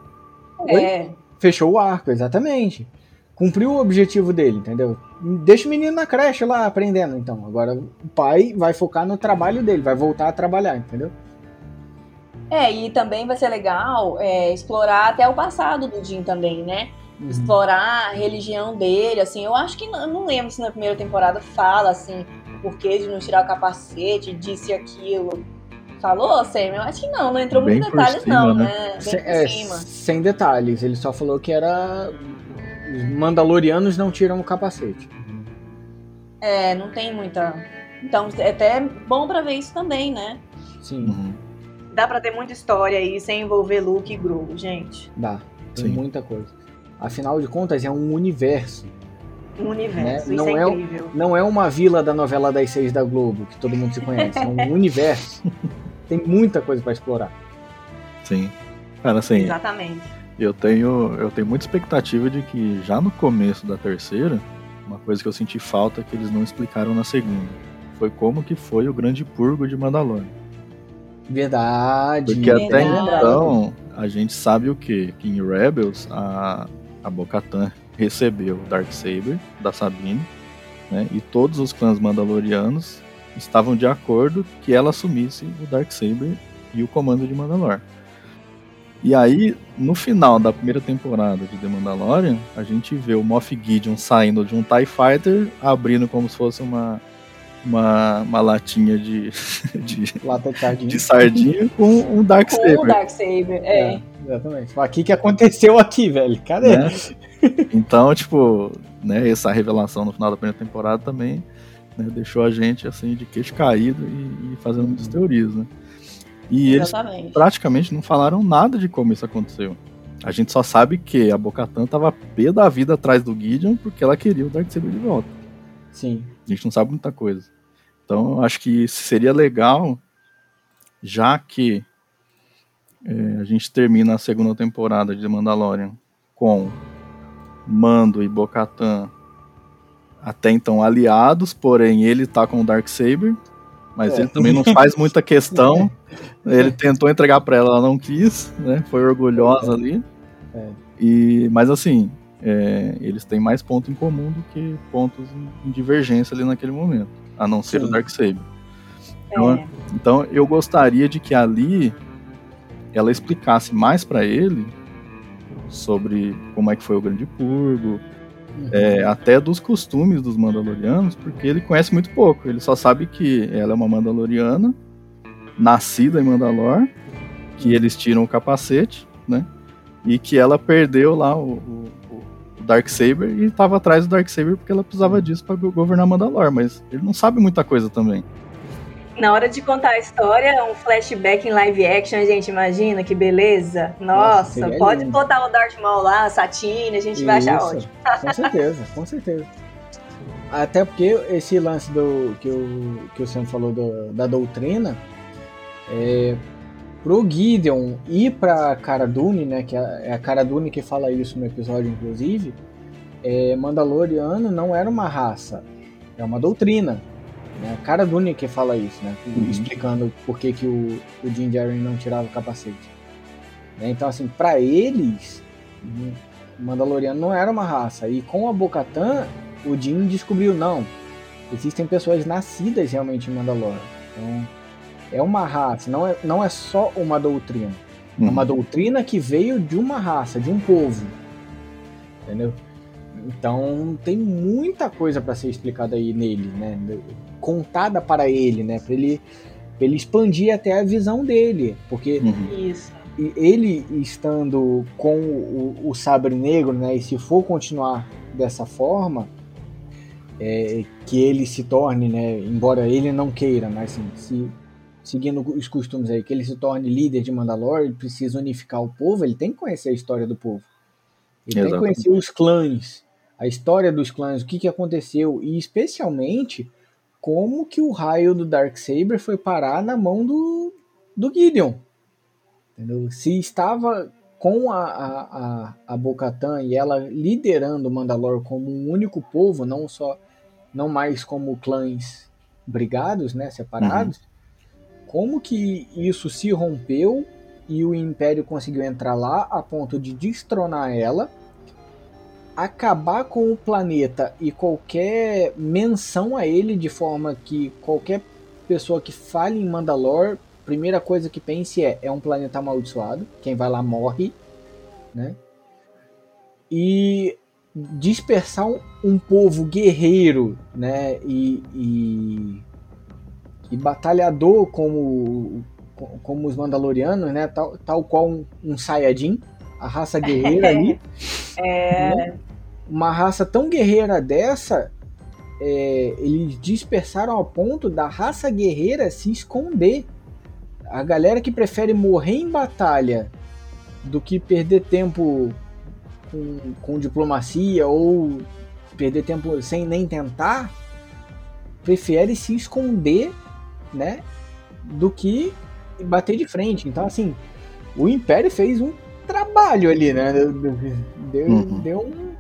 É. Fechou o arco, exatamente. Cumpriu o objetivo dele, entendeu? Deixa o menino na creche lá aprendendo, então. Agora o pai vai focar no trabalho dele, vai voltar a trabalhar, entendeu? É, e também vai ser legal é, explorar até o passado do Jim também, né? Uhum. Explorar a religião dele, assim. Eu acho que, não- eu não lembro se na primeira temporada fala, assim, o porquê de não tirar o capacete, disse aquilo. Falou, Sam? Eu acho que não, não entrou Bem muito em por detalhes cima, não, né? né? Bem Sem, por é, cima. sem detalhes, ele só falou que era. Os Mandalorianos não tiram o capacete. É, não tem muita... Então, é até bom pra ver isso também, né? Sim, Uhum. Dá pra ter muita história aí sem envolver Luke e Grogu, gente. dá. Tem Sim. muita coisa. Afinal de contas, é um universo. Um universo, Né? isso Não é é. Não é uma vila da novela das seis da Globo, que todo mundo se conhece. É um universo. Tem muita coisa pra explorar. Sim. Cara, assim, Exatamente. eu tenho, eu tenho muita expectativa de que já no começo da terceira, uma coisa que eu senti falta é que eles não explicaram na segunda. Foi como que foi o grande purgo de Mandalorian. Verdade. Porque até Verdade. então, a gente sabe o quê? Que em Rebels, a, a Bo-Katan recebeu o Darksaber da Sabine, né? E todos os clãs mandalorianos estavam de acordo que ela assumisse o Darksaber e o comando de Mandalor. E aí, no final da primeira temporada de The Mandalorian, a gente vê o Moff Gideon saindo de um TIE Fighter, abrindo como se fosse uma, uma, uma latinha de, de, Lata de sardinha. de sardinha com um Com o Darksaber. Darksaber, é. É, exatamente. O que, que aconteceu aqui, velho? Cadê? né? Então, tipo, né, essa revelação no final da primeira temporada também né, deixou a gente assim de queixo caído e, e fazendo muitas teorias, né? E eles Exatamente. praticamente não falaram nada de como isso aconteceu. A gente só sabe que a Bocatan tava pé da vida atrás do Gideon porque ela queria o Darksaber de volta. Sim. A gente não sabe muita coisa. Então, eu acho que seria legal, já que é, a gente termina a segunda temporada de Mandalorian com Mando e Bo-Katan até então aliados, porém ele tá com o Darksaber, mas É. ele também não faz muita questão. Ele tentou entregar pra ela, ela não quis, né? Foi orgulhosa ali. É. E, mas assim, é, eles têm mais pontos em comum do que pontos em, divergência ali naquele momento, a não ser Sim. o Darksaber. Então, É. então eu gostaria de que ali ela explicasse mais pra ele sobre como é que foi o Grande Purgo, é, até dos costumes dos Mandalorianos, porque ele conhece muito pouco. Ele só sabe que ela é uma Mandaloriana, nascida em Mandalor, que eles tiram o capacete, né? E que ela perdeu lá o, o, o Darksaber e estava atrás do Darksaber porque ela precisava disso para governar Mandalor, mas ele não sabe muita coisa também. Na hora de contar a história, um flashback em live action, gente, imagina que beleza. Nossa, Nossa, pode lindo. botar o Darth Maul lá, a Satine, a gente vai achar Isso, ótimo. Com certeza, com certeza. Até porque esse lance do que o, que o Sam falou do- da doutrina, é, pro Gideon e pra Cara Dune, né, que é é a Cara Dune que fala isso no episódio, inclusive, é, Mandaloriano não era uma raça, é uma doutrina. Né? Cara Dune que fala isso, né? Uhum. Explicando por que, que o, o Din Djarin não tirava o capacete. Né? Então, assim, para eles, o Mandaloriano não era uma raça. E com a Bocatan, o Din descobriu, não, existem pessoas nascidas realmente em Mandalore. Então, é uma raça, não é, não é só uma doutrina. É uma doutrina que veio de uma raça, de um povo. Entendeu? Então tem muita coisa para ser explicada aí nele, né? Contada para ele, né? Para ele, pra ele expandir até a visão dele, porque Uhum. Isso. ele estando com o, o sabre negro, né? E se for continuar dessa forma, é, que ele se torne, né? Embora ele não queira, mas assim, se seguindo os costumes aí, que ele se torne líder de Mandalore, ele precisa unificar o povo, ele tem que conhecer a história do povo. Ele tem que Exatamente. conhecer os clãs, a história dos clãs, o que, que aconteceu e especialmente como que o raio do Darksaber foi parar na mão do, do Gideon. Entendeu? Se estava com a, a, a, a Bo-Katan e ela liderando o Mandalore como um único povo, não só não mais como clãs brigados, né, separados, como que isso se rompeu e o Império conseguiu entrar lá a ponto de destronar ela, acabar com o planeta e qualquer menção a ele de forma que qualquer pessoa que fale em Mandalore, primeira coisa que pense é é um planeta amaldiçoado, quem vai lá morre, né? E dispersar um, um povo guerreiro, né? E, e, e batalhador como como os Mandalorianos, né? Tal, tal qual um, um Saiyajin, a raça guerreira ali. É, né? Uma raça tão guerreira dessa, é, eles dispersaram ao ponto da raça guerreira se esconder. A galera que prefere morrer em batalha do que perder tempo com, com diplomacia ou perder tempo sem nem tentar, prefere se esconder, né? Do que bater de frente. Então, assim, o Império fez um trabalho ali, né? Deu, deu, Uhum. deu um.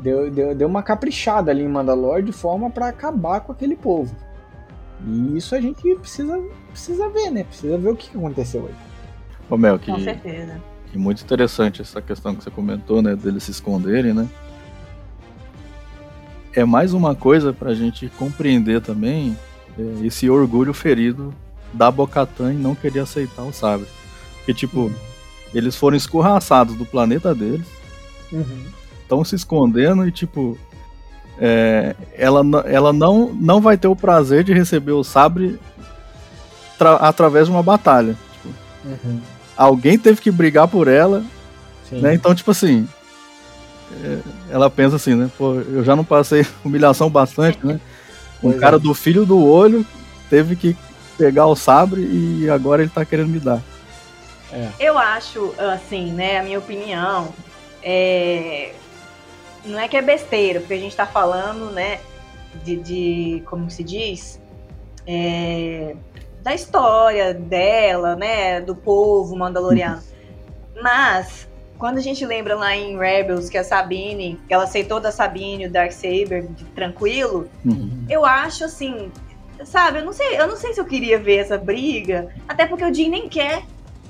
Deu, deu, deu uma caprichada ali em Mandalore de forma para acabar com aquele povo. E isso a gente precisa, precisa ver, né? Precisa ver o que aconteceu aí. Ô Mel, que, com certeza. que muito interessante essa questão que você comentou, né? Deles se esconderem, né? É mais uma coisa pra gente compreender também é, esse orgulho ferido da Bocatan em não querer aceitar o sabre. Porque, tipo, eles foram escorraçados do planeta deles, estão se escondendo e, tipo, é, ela, ela não, não vai ter o prazer de receber o sabre tra- através de uma batalha. Tipo, alguém teve que brigar por ela, né? Então, tipo assim, é, ela pensa assim, né? Pô, eu já não passei humilhação bastante, né? Um Pois é. cara do filho do olho teve que pegar o sabre e agora ele tá querendo me dar. Eu acho, assim, né, a minha opinião, é... não é que é besteira, porque a gente tá falando, né, de, de como se diz, É, da história dela, né, do povo mandaloriano. Mas, quando a gente lembra lá em Rebels que a Sabine, que ela aceitou da Sabine o Darksaber tranquilo, Uhum. eu acho assim, sabe, eu não sei, eu não sei se eu queria ver essa briga, até porque o Jim nem quer,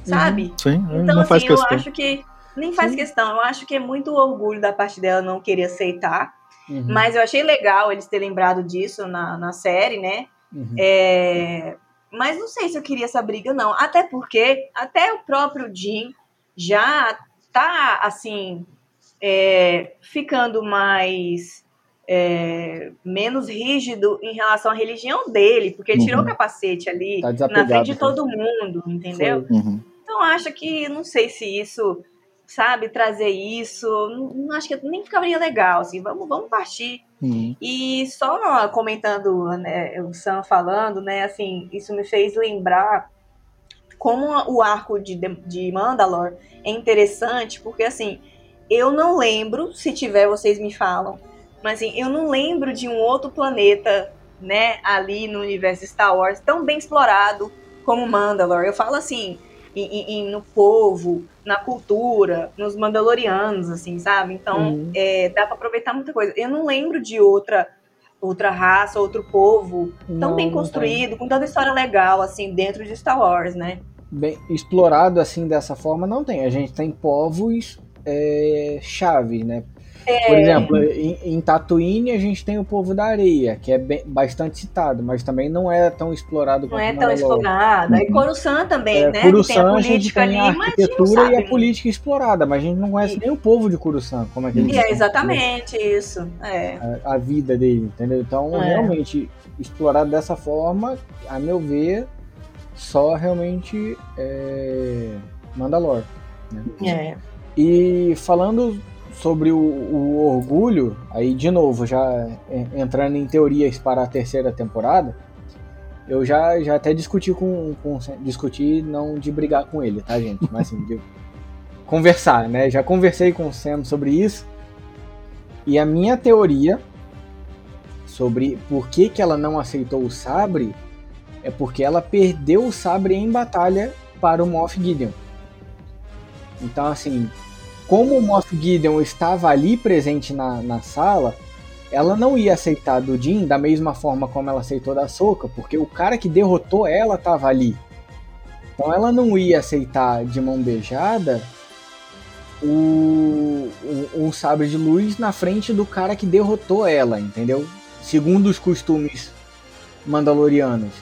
sabe? Sim, Então, não faz assim, eu questão. acho que nem faz questão. Eu acho que é muito orgulho da parte dela não querer aceitar. Uhum. Mas eu achei legal eles terem lembrado disso na, na série, né? Uhum. É, Mas não sei se eu queria essa briga, não. Até porque até o próprio Jim já tá, assim, é, ficando mais. é, menos rígido em relação à religião dele, porque ele tirou o Uhum. capacete ali Tá na frente de cara. todo mundo, entendeu? Então acho que não sei se isso, sabe, trazer isso, não, acho que nem ficaria legal, assim, vamos, vamos partir. Uhum. E só comentando, né, o Sam falando, né, assim, isso me fez lembrar como o arco de, de Mandalore é interessante, porque assim, eu não lembro, se tiver vocês me falam, mas assim, eu não lembro de um outro planeta, né, ali no universo Star Wars tão bem explorado como Mandalore. Eu falo assim, em, em, no povo, na cultura, nos Mandalorianos, assim, sabe? Então, uhum. é, dá para aproveitar muita coisa. Eu não lembro de outra outra raça, outro povo tão não, bem construído, com tanta história legal, assim, dentro de Star Wars, né? Bem explorado assim dessa forma não tem. A gente tem povos é, chave, né? É. Por exemplo, em, em, Tatooine a gente tem o povo da areia, que é bem, bastante citado, mas também não é tão explorado Não é tão explorado. E Coruscant também, é, né? Coruscant, tem a, gente tem ali, a arquitetura a e a política explorada, mas a gente não conhece e... nem o povo de Coruscant, como é que eles É exatamente isso. É. A, a, vida dele, entendeu? Então, é. realmente, explorado dessa forma, a meu ver, só realmente é Mandalor. Né? É. E falando sobre o, o, orgulho, aí de novo, já entrando em teorias para a terceira temporada, eu já, já até discuti com, com. Discuti não de brigar com ele, tá, gente? Mas assim, de conversar, né? Já conversei com o Sam sobre isso. E a minha teoria sobre por que, que ela não aceitou o sabre é porque ela perdeu o sabre em batalha para o Moff Gideon. Então, assim, como o Moff Gideon estava ali presente na, na sala, ela não ia aceitar do Jin da mesma forma como ela aceitou da Soka, porque o cara que derrotou ela estava ali. Então ela não ia aceitar de mão beijada o, o, o, sabre de luz na frente do cara que derrotou ela, entendeu? Segundo os costumes mandalorianos.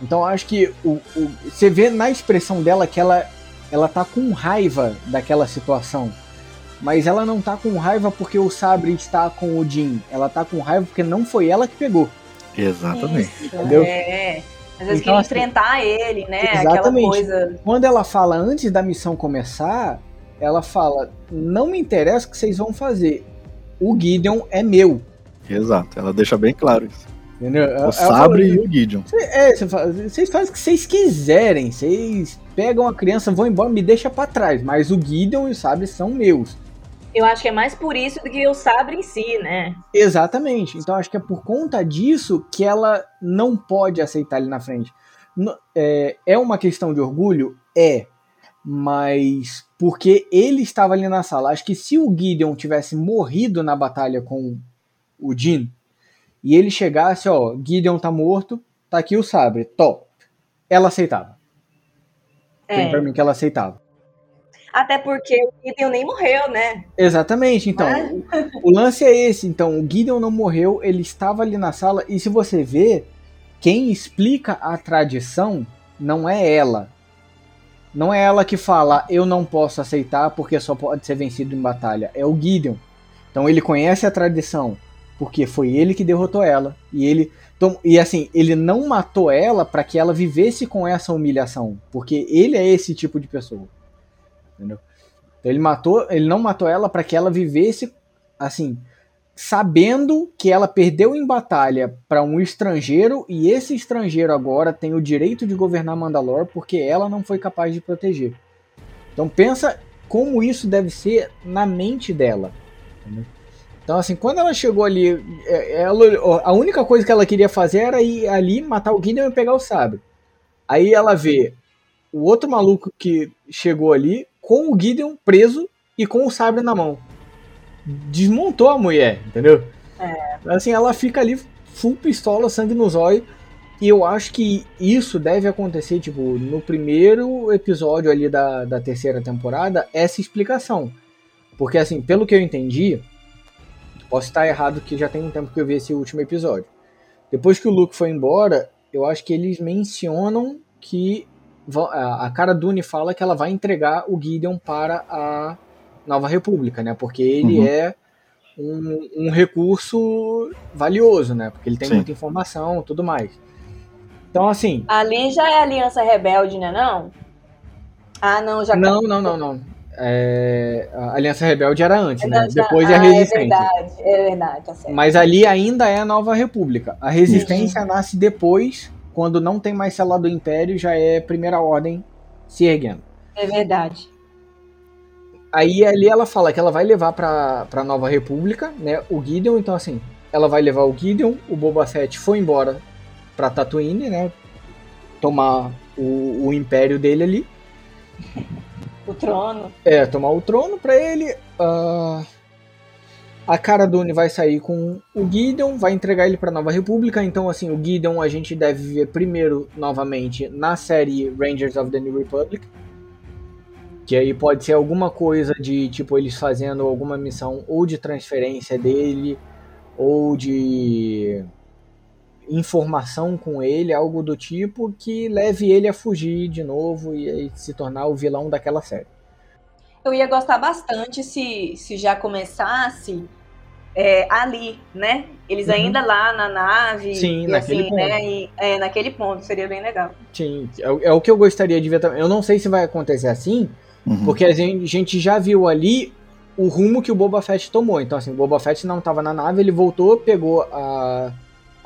Então acho que o, o, você vê na expressão dela que ela, ela tá com raiva daquela situação. Mas ela não tá com raiva porque o Sabre está com o Jin. Ela tá com raiva porque não foi ela que pegou. Exatamente. Isso, entendeu? É. Às vezes então, assim, enfrentar ele, né? Exatamente. Coisa... Quando ela fala antes da missão começar, ela fala: Não me interessa o que vocês vão fazer. O Gideon é meu. Exato, ela deixa bem claro isso. Entendeu? O ela Sabre fala, e o Gideon. É, vocês fazem o que vocês quiserem. Vocês pegam a criança, vão embora, me deixa para trás. Mas o Gideon e o Sabre são meus. Eu acho que é mais por isso do que o sabre em si, né? Exatamente. Então acho que é por conta disso que ela não pode aceitar ele na frente. É, é uma questão de orgulho? É. Mas porque ele estava ali na sala. Acho que se o Gideon tivesse morrido na batalha com o Jin e ele chegasse, ó, Gideon tá morto, tá aqui o sabre, top. Ela aceitava. É. Tem pra mim que ela aceitava. Até porque o Gideon nem morreu, né? Exatamente, então. O, o, lance é esse. Então, o Gideon não morreu, ele estava ali na sala, e se você vê, quem explica a tradição não é ela. Não é ela que fala, eu não posso aceitar porque só pode ser vencido em batalha. É o Gideon. Então ele conhece a tradição, porque foi ele que derrotou ela. E ele. Então, e assim, ele não matou ela para que ela vivesse com essa humilhação. Porque ele é esse tipo de pessoa entendeu? Então ele matou, ele não matou ela para que ela vivesse assim, sabendo que ela perdeu em batalha para um estrangeiro e esse estrangeiro agora tem o direito de governar Mandalor porque ela não foi capaz de proteger. Então pensa como isso deve ser na mente dela. Entendeu? Então assim, quando ela chegou ali, é, ela, a única coisa que ela queria fazer era ir ali matar o Gideon e pegar o sabre. Aí ela vê o outro maluco que chegou ali com o Gideon preso e com o sabre na mão. Desmontou a mulher, entendeu? É. Assim, ela fica ali full pistola, sangue nos olhos. E eu acho que isso deve acontecer, tipo, no primeiro episódio ali da, da terceira temporada, essa explicação. Porque, assim, pelo que eu entendi, posso estar errado que já tem um tempo que eu vi esse último episódio. Depois que o Luke foi embora, eu acho que eles mencionam que a Cara Dune fala que ela vai entregar o Gideon para a Nova República, né? Porque ele uhum. é um, um, recurso valioso, né? Porque ele tem Sim. muita informação, tudo mais. Então, assim. Ali já é Aliança Rebelde, né? Não? Ah, não, já. Não, não, não, não. É, a Aliança Rebelde era antes, é né? Depois ah, é a Resistência. É verdade, é verdade, tá certo. Mas ali ainda é a Nova República. A Resistência Sim. nasce depois quando não tem mais cela do Império, já é Primeira Ordem se erguendo. É verdade. Aí ali ela fala que ela vai levar pra, pra Nova República, né, o Gideon, então assim, ela vai levar o Gideon, o Boba Fett foi embora pra Tatooine, né, tomar o, o império dele ali. O trono. É, tomar o trono pra ele. Uh, a cara Dune vai sair com o Gideon, vai entregar ele pra Nova República. Então, assim, o Gideon a gente deve ver primeiro novamente na série Rangers of the New Republic. Que aí pode ser alguma coisa de tipo eles fazendo alguma missão ou de transferência dele ou de informação com ele, algo do tipo que leve ele a fugir de novo e se tornar o vilão daquela série. Eu ia gostar bastante se, se já começasse é, ali, né? Eles uhum. ainda lá na nave. Sim, e naquele assim, ponto. Né? E, é, naquele ponto, seria bem legal. Sim, é, é, o que eu gostaria de ver também. Eu não sei se vai acontecer assim, uhum. porque a gente já viu ali o rumo que o Boba Fett tomou. Então, assim, o Boba Fett não estava na nave, ele voltou, pegou a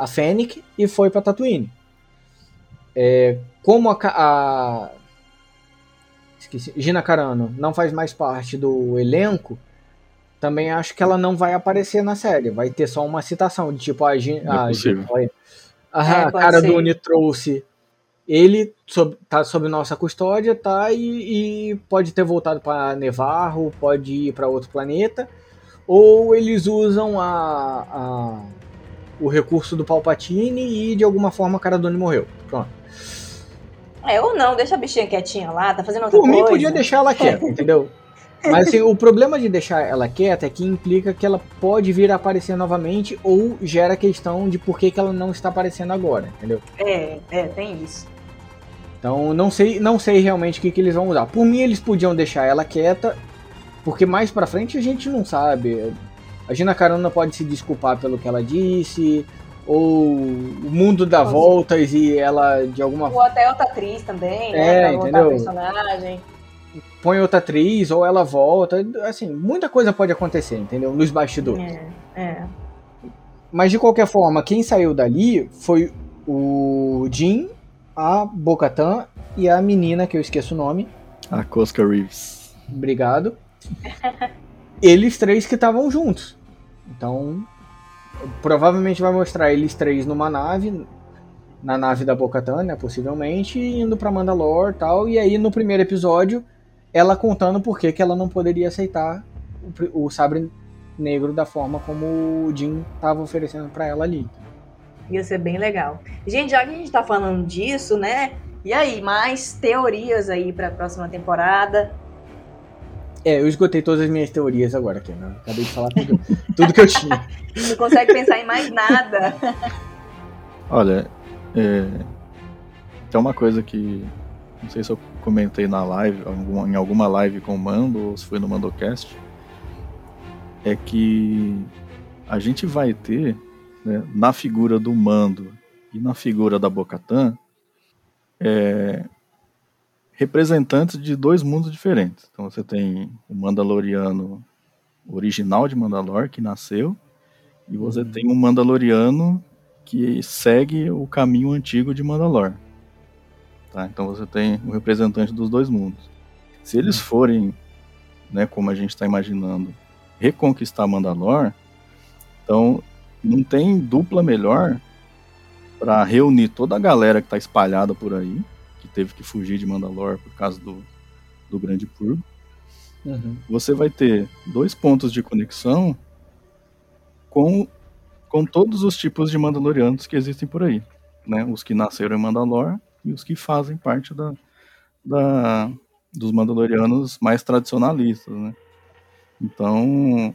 a Fennec e foi para Tatooine. É, como a, a esqueci, Gina Carano não faz mais parte do elenco, também acho que ela não vai aparecer na série. Vai ter só uma citação de tipo a, Gina, é a, Gina, a, é, a cara ser. do Uni trouxe ele sob, tá sob nossa custódia, tá? E, e pode ter voltado para Nevarro, pode ir para outro planeta, ou eles usam a, a o recurso do Palpatine e de alguma forma a Cara Dune morreu. Pronto. É, ou não, deixa a bichinha quietinha lá, tá fazendo outra Por coisa. mim podia deixar ela quieta, entendeu? Mas assim, o problema de deixar ela quieta é que implica que ela pode vir a aparecer novamente ou gera questão de por que, que ela não está aparecendo agora, entendeu? É, é, tem isso. Então não sei, não sei realmente o que, que eles vão usar. Por mim eles podiam deixar ela quieta, porque mais pra frente a gente não sabe. A Gina Carano pode se desculpar pelo que ela disse, ou o mundo dá voltas e ela de alguma forma. Ou até outra atriz também, né? É, entendeu? personagem. Põe outra atriz, ou ela volta. Assim, muita coisa pode acontecer, entendeu? Nos bastidores. É, é. Mas de qualquer forma, quem saiu dali foi o Jim, a Bocatan e a menina, que eu esqueço o nome. A Cosca Reeves. Obrigado. eles três que estavam juntos. Então, provavelmente vai mostrar eles três numa nave, na nave da Bo-Katan, né, possivelmente, indo para Mandalore, tal, e aí no primeiro episódio ela contando por que, que ela não poderia aceitar o, o sabre negro da forma como o Jim estava oferecendo para ela ali. Ia ser bem legal. Gente, já que a gente tá falando disso, né? E aí, mais teorias aí para a próxima temporada? É, eu esgotei todas as minhas teorias agora, aqui, né? Acabei de falar tudo, tudo que eu tinha. Não consegue pensar em mais nada. Olha, é, tem uma coisa que não sei se eu comentei na live, em alguma live com o Mando, ou se foi no Mandocast, é que a gente vai ter, né, na figura do Mando e na figura da Bocatan, é, representantes de dois mundos diferentes. Então você tem o Mandaloriano original de Mandalor, que nasceu, e você uhum. tem um Mandaloriano que segue o caminho antigo de Mandalor. Tá? Então você tem o um representante dos dois mundos. Se eles uhum. forem, né, como a gente está imaginando, reconquistar Mandalor, então não tem dupla melhor para reunir toda a galera que está espalhada por aí teve que fugir de Mandalor por causa do, do Grande Purgo. Uhum. Você vai ter dois pontos de conexão com, com todos os tipos de Mandalorianos que existem por aí. Né? Os que nasceram em Mandalor e os que fazem parte da, da, dos Mandalorianos mais tradicionalistas. Né? Então,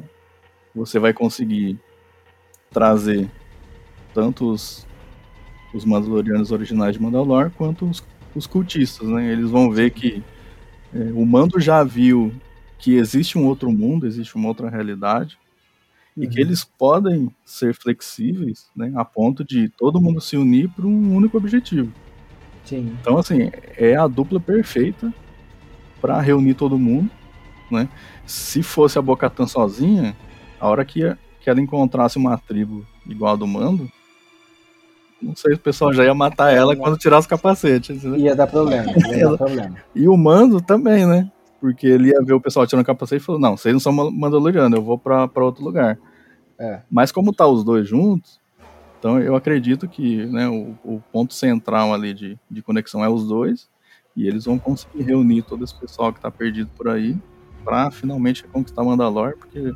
você vai conseguir trazer tanto os, os Mandalorianos originais de Mandalor quanto os os cultistas, né? Eles vão ver que é, o Mando já viu que existe um outro mundo, existe uma outra realidade, uhum. e que uhum. eles podem ser flexíveis, né? A ponto de todo mundo se unir para um único objetivo. Sim. Então, assim, é a dupla perfeita para reunir todo mundo, né? Se fosse a Bocatan sozinha, a hora que, que ela encontrasse uma tribo igual a do Mando, não sei se o pessoal já ia matar ela quando tirasse o capacete. Né? Ia dar problema, ia dar problema. E o Mando também, né? Porque ele ia ver o pessoal tirando o capacete e falou: Não, vocês não são Mandalorianos, eu vou pra outro lugar. É. Mas como tá os dois juntos, então eu acredito que né, o, o ponto central ali de, de conexão é os dois. E eles vão conseguir reunir todo esse pessoal que tá perdido por aí pra finalmente conquistar Mandalor, porque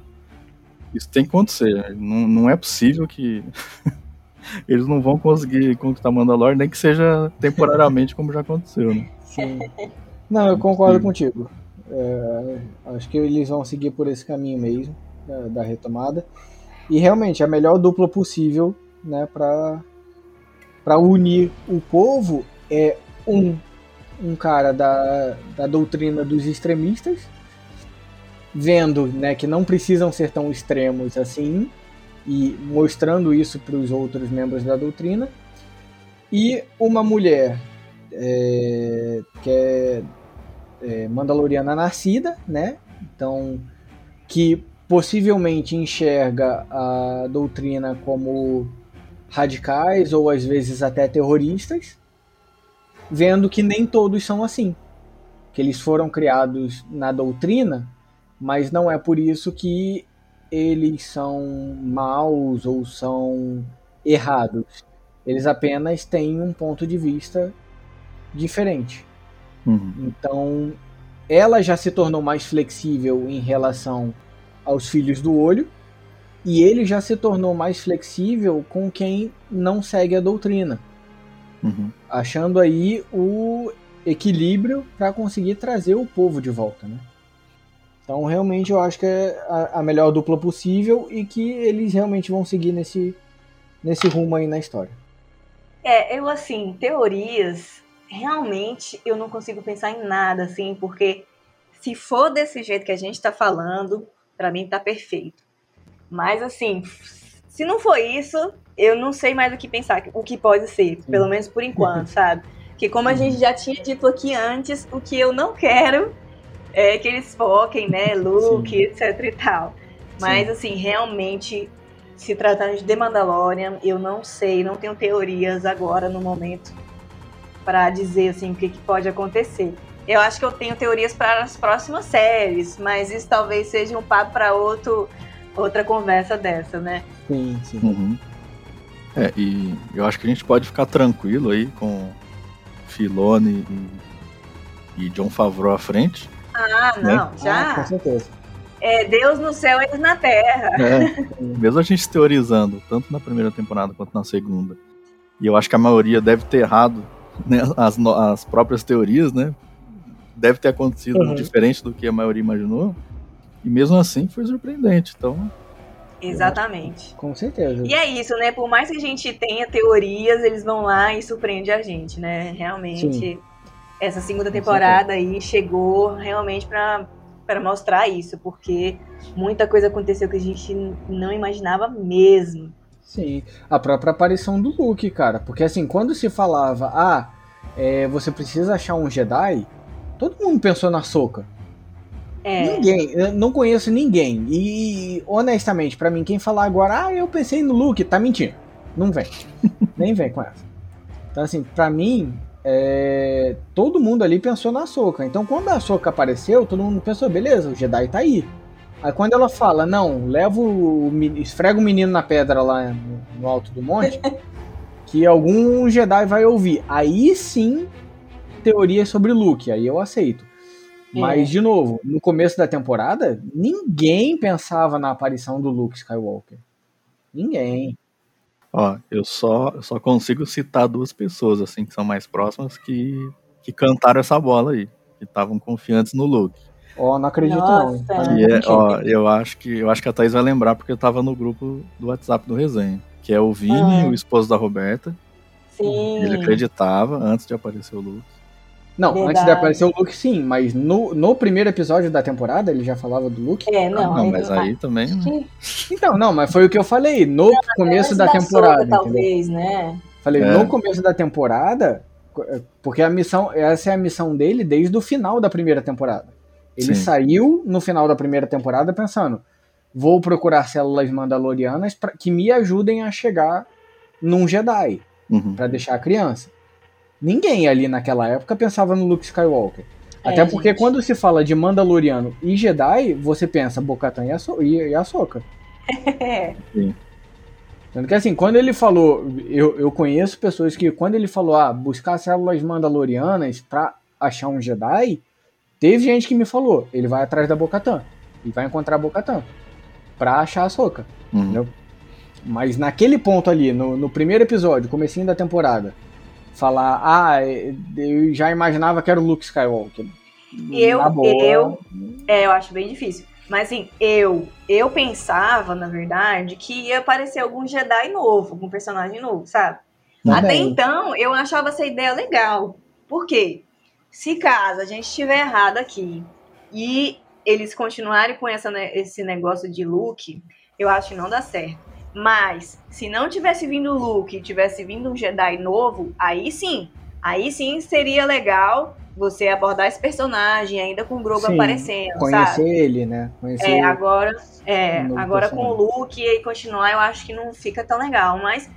isso tem que acontecer. Não, não é possível que eles não vão conseguir conquistar Mandalor, nem que seja temporariamente, como já aconteceu, né? Sim. Não, eu concordo contigo. É, acho que eles vão seguir por esse caminho mesmo, da, da retomada. E realmente, a melhor dupla possível né, para unir o povo é um, um cara da, da doutrina dos extremistas, vendo né, que não precisam ser tão extremos assim, e mostrando isso para os outros membros da doutrina, e uma mulher é, que é, é, Mandaloriana nascida, né? Então, que possivelmente enxerga a doutrina como radicais ou às vezes até terroristas, vendo que nem todos são assim. Que eles foram criados na doutrina, mas não é por isso que eles são maus ou são errados. Eles apenas têm um ponto de vista diferente. Uhum. Então, ela já se tornou mais flexível em relação aos filhos do olho, e ele já se tornou mais flexível com quem não segue a doutrina, Uhum. achando aí o equilíbrio para conseguir trazer o povo de volta, né? Então, realmente, eu acho que é a, melhor dupla possível e que eles realmente vão seguir nesse, nesse rumo aí na história. É, eu assim, teorias, realmente eu não consigo pensar em nada, assim, porque se for desse jeito que a gente tá falando, pra mim tá perfeito. Mas assim, se não for isso, eu não sei mais o que pensar, o que pode ser, pelo menos por enquanto, sabe? Que como a gente já tinha dito aqui antes, o que eu não quero é que eles foquem, né, look, Sim. etc e tal. Mas assim, realmente, se tratando de The Mandalorian, eu não sei, não tenho teorias agora no momento pra dizer assim o que, que pode acontecer. Eu acho que eu tenho teorias para as próximas séries, mas isso talvez seja um papo para outro outra conversa dessa, né? Sim, sim. Uhum. É, e eu acho que a gente pode ficar tranquilo aí com Filone e, e John Favreau à frente. Ah, Né? não, Ah, já. com certeza. É Deus no céu, eles na terra. É, mesmo a gente teorizando, tanto na primeira temporada quanto na segunda. E eu acho que a maioria deve ter errado né, as, as próprias teorias, né? Deve ter acontecido Uhum. diferente do que a maioria imaginou. E mesmo assim foi surpreendente. Então, Exatamente. Com certeza. E é isso, né? Por mais que a gente tenha teorias, eles vão lá e surpreende a gente, né? Realmente, Sim. essa segunda temporada aí chegou realmente pra para mostrar isso, porque muita coisa aconteceu que a gente não imaginava mesmo. Sim, a própria aparição do Luke, cara. Porque assim, quando se falava, ah, é, você precisa achar um Jedi, todo mundo pensou na Soca. É, Ninguém, eu não conheço ninguém. E honestamente, pra mim, quem falar agora, ah, eu pensei no Luke, tá mentindo. Não vem. Nem vem com essa. Então, assim, pra mim, é, todo mundo ali pensou na Soca. Então, quando a Soca apareceu, todo mundo pensou, beleza, o Jedi tá aí. Aí quando ela fala, não, leva o. esfrega o menino na pedra lá no, no alto do monte, que algum Jedi vai ouvir. Aí sim, teoria sobre Luke, aí eu aceito. Mas, de novo, no começo da temporada, ninguém pensava na aparição do Luke Skywalker. Ninguém. ó, eu só, eu só consigo citar duas pessoas, assim, que são mais próximas, que, que cantaram essa bola aí. Que estavam confiantes no Luke. Ó, não acredito Nossa. não. E tá é, ó, eu acho que eu acho que a Thaís vai lembrar porque eu tava no grupo do WhatsApp do Resenha. Que é o Vini, Ah. o esposo da Roberta. sim. Ele acreditava antes de aparecer o Luke. Não, Verdade. antes de aparecer o Luke, sim, mas no, no primeiro episódio da temporada ele já falava do Luke. É, não, não, mas não aí também. Então, não, mas foi o que eu falei no começo antes da, Soca, temporada. entendeu? talvez, né? Falei, É. no começo da temporada, porque a missão, essa é a missão dele desde o final da primeira temporada. Ele Sim. saiu no final da primeira temporada pensando, vou procurar células mandalorianas pra, que me ajudem a chegar num Jedi, Uhum. pra deixar a criança. Ninguém ali naquela época pensava no Luke Skywalker. Até É, porque gente. quando se fala de Mandaloriano e Jedi, você pensa Bo-Katan e, Ahso- e, e Ahsoka. É. Tanto que assim, quando ele falou, eu, eu conheço pessoas que quando ele falou, ah, buscar células mandalorianas pra achar um Jedi, teve gente que me falou, ele vai atrás da Bocatan e vai encontrar a Bocatan pra achar a Soca. Uhum. Entendeu? Mas naquele ponto ali, no, no primeiro episódio, comecinho da temporada, falar, ah, eu já imaginava que era o Luke Skywalker. Eu, eu, é, eu acho bem difícil. Mas assim, eu, eu pensava, na verdade, que ia aparecer algum Jedi novo, algum personagem novo, sabe? Até Também. então, eu achava essa ideia legal. Por quê? Se caso a gente estiver errado aqui e eles continuarem com essa, esse negócio de Luke, eu acho que não dá certo. Mas, se não tivesse vindo o Luke e tivesse vindo um Jedi novo, aí sim. Aí sim seria legal você abordar esse personagem, ainda com o Grogu Sim, aparecendo, Conhecer sabe? ele, né? Conhecer É, agora, é, agora com o. Luke e continuar, eu acho que não fica tão legal. Mas,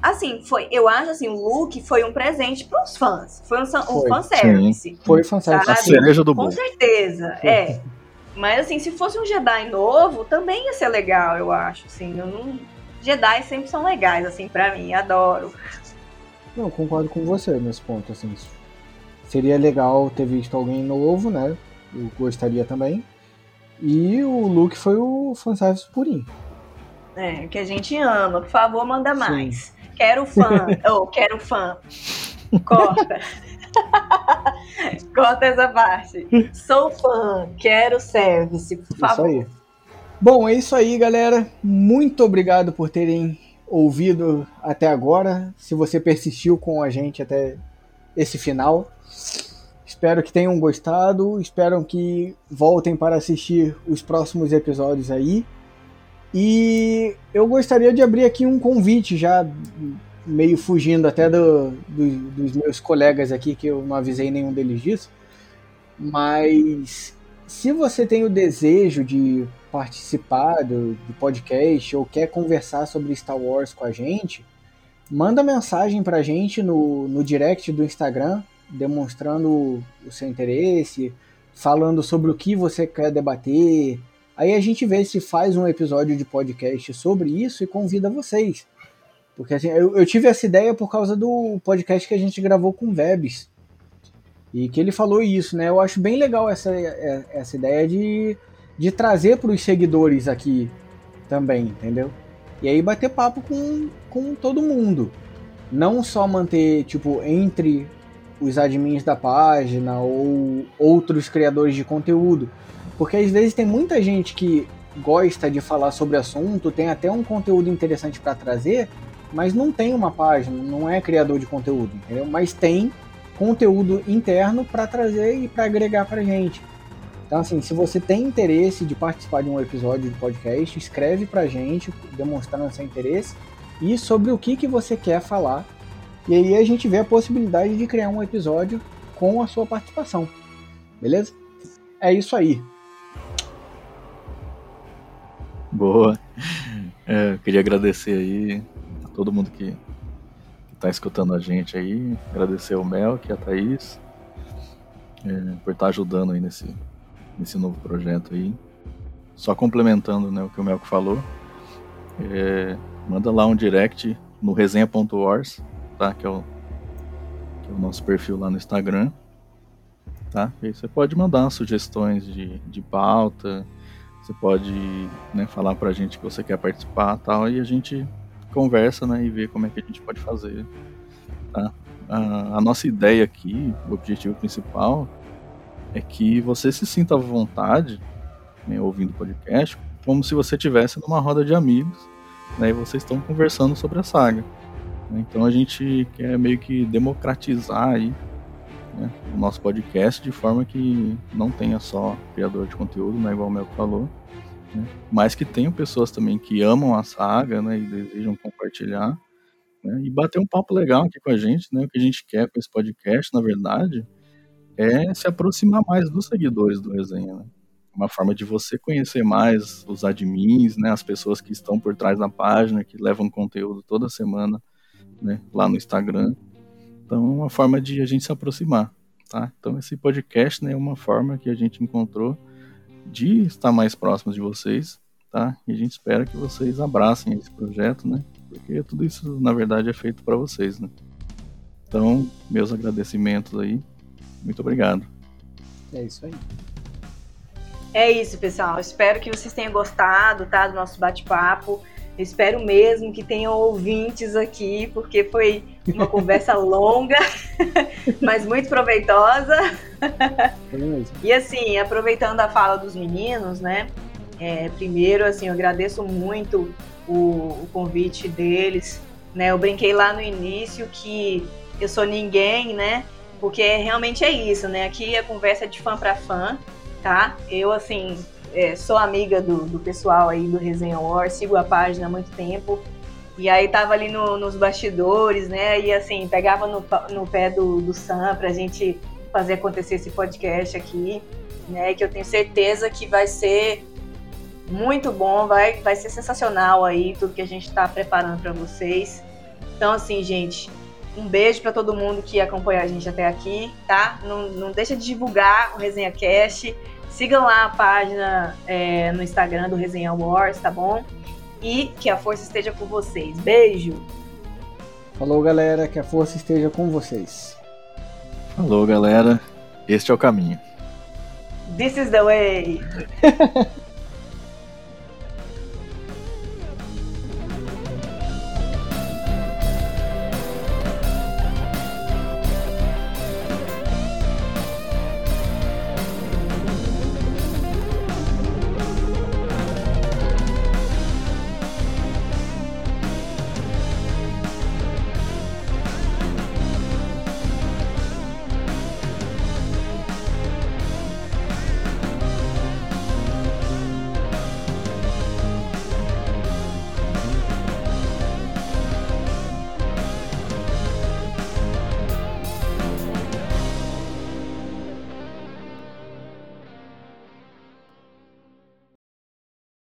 assim, foi, eu acho assim, o Luke foi um presente pros fãs. Foi um, um Foi, fanservice. Foi fanservice. A cereja do Com bolo. certeza, é. Mas assim, se fosse um Jedi novo, também ia ser legal, eu acho. Assim, eu não... Jedi sempre são legais, assim, pra mim, adoro. Não, concordo com você nesse ponto, assim. Seria legal ter visto alguém novo, né? Eu gostaria também. E o Luke foi o fanservice purinho. É, que a gente ama. Por favor, manda mais. Quero fã. Ou quero fã. Corta. Corta essa parte. Sou fã. Quero service. Por Isso favor. aí. Bom, é isso aí, galera. Muito obrigado por terem ouvido até agora. Se você persistiu com a gente até esse final. Espero que tenham gostado. Espero que voltem para assistir os próximos episódios aí. E eu gostaria de abrir aqui um convite, já meio fugindo até do- do- dos meus colegas aqui, que eu não avisei nenhum deles disso. Mas se você tem o desejo de participar do, do podcast ou quer conversar sobre Star Wars com a gente, manda mensagem pra gente no, no direct do Instagram, demonstrando o seu interesse, falando sobre o que você quer debater. Aí a gente vê se faz um episódio de podcast sobre isso e convida vocês. Porque assim, eu, eu tive essa ideia por causa do podcast que a gente gravou com o Vebs. E que ele falou isso, né? Eu acho bem legal essa, é- essa ideia de, de trazer para os seguidores aqui também, entendeu? E aí bater papo com, com todo mundo. Não só manter, tipo, entre os admins da página ou outros criadores de conteúdo. Porque às vezes tem muita gente que gosta de falar sobre assunto, tem até um conteúdo interessante para trazer, mas não tem uma página, não é criador de conteúdo, entendeu? Mas tem conteúdo interno para trazer e para agregar para gente. Então, assim, se você tem interesse de participar de um episódio de podcast, escreve para gente, demonstrando seu interesse e sobre o que, que você quer falar. E aí a gente vê a possibilidade de criar um episódio com a sua participação. Beleza? É isso aí. Boa. É, eu queria agradecer aí a todo mundo que, que tá escutando a gente aí. Agradecer ao Mel, que a Thaís, é, por estar ajudando aí nesse, nesse novo projeto aí. Só complementando né, o que o Melco falou, é, manda lá um direct no resenha.wars, tá? Que é, o, que é o nosso perfil lá no Instagram. Tá? E você pode mandar sugestões de, de pauta, você pode né, falar pra gente que você quer participar tal, e a gente conversa né, e vê como é que a gente pode fazer. Tá? A, a nossa ideia aqui, o objetivo principal, é que você se sinta à vontade né, ouvindo o podcast, como se você estivesse numa roda de amigos, né, e vocês estão conversando sobre a saga. né. Então a gente quer meio que democratizar aí né, o nosso podcast de forma que não tenha só criador de conteúdo, né, igual o Mel falou, né, mas que tenham pessoas também que amam a saga né, e desejam compartilhar né, e bater um papo legal aqui com a gente. Né, o que a gente quer com esse podcast, na verdade, é se aproximar mais dos seguidores do resenha. Né? Uma forma de você conhecer mais os admins, né, as pessoas que estão por trás da página, que levam conteúdo toda semana né, lá no Instagram. Então, é uma forma de a gente se aproximar, tá? Então, esse podcast né, é uma forma que a gente encontrou de estar mais próximos de vocês, tá? E a gente espera que vocês abracem esse projeto, né? Porque tudo isso, na verdade, é feito para vocês, né? Então, meus agradecimentos aí Muito obrigado. É isso aí. É isso, pessoal. Espero que vocês tenham gostado, tá, do nosso bate-papo. Espero mesmo que tenham ouvintes aqui, porque foi uma conversa longa, mas muito proveitosa. e assim, aproveitando a fala dos meninos, né? É, primeiro, assim, eu agradeço muito o, o, convite deles. Né? Eu brinquei lá no início que eu sou ninguém, né? Porque realmente é isso, né? Aqui a conversa é de fã para fã, tá? Eu, assim, é, sou amiga do, do pessoal aí do Resenha War, sigo a página há muito tempo. E aí tava ali no, nos bastidores, né? E assim, pegava no, no pé do, do Sam pra gente fazer acontecer esse podcast aqui, né? Que eu tenho certeza que vai ser muito bom, vai, vai ser sensacional aí tudo que a gente está preparando para vocês. Então, assim, gente, um beijo para todo mundo que acompanhou a gente até aqui, tá? Não, não deixa de divulgar o Resenha Cast. Sigam lá a página é, no Instagram do Resenha Wars, tá bom? E que a força esteja com vocês. Beijo! Falou, galera, que a força esteja com vocês. Falou, galera. Este é o caminho. This is the way.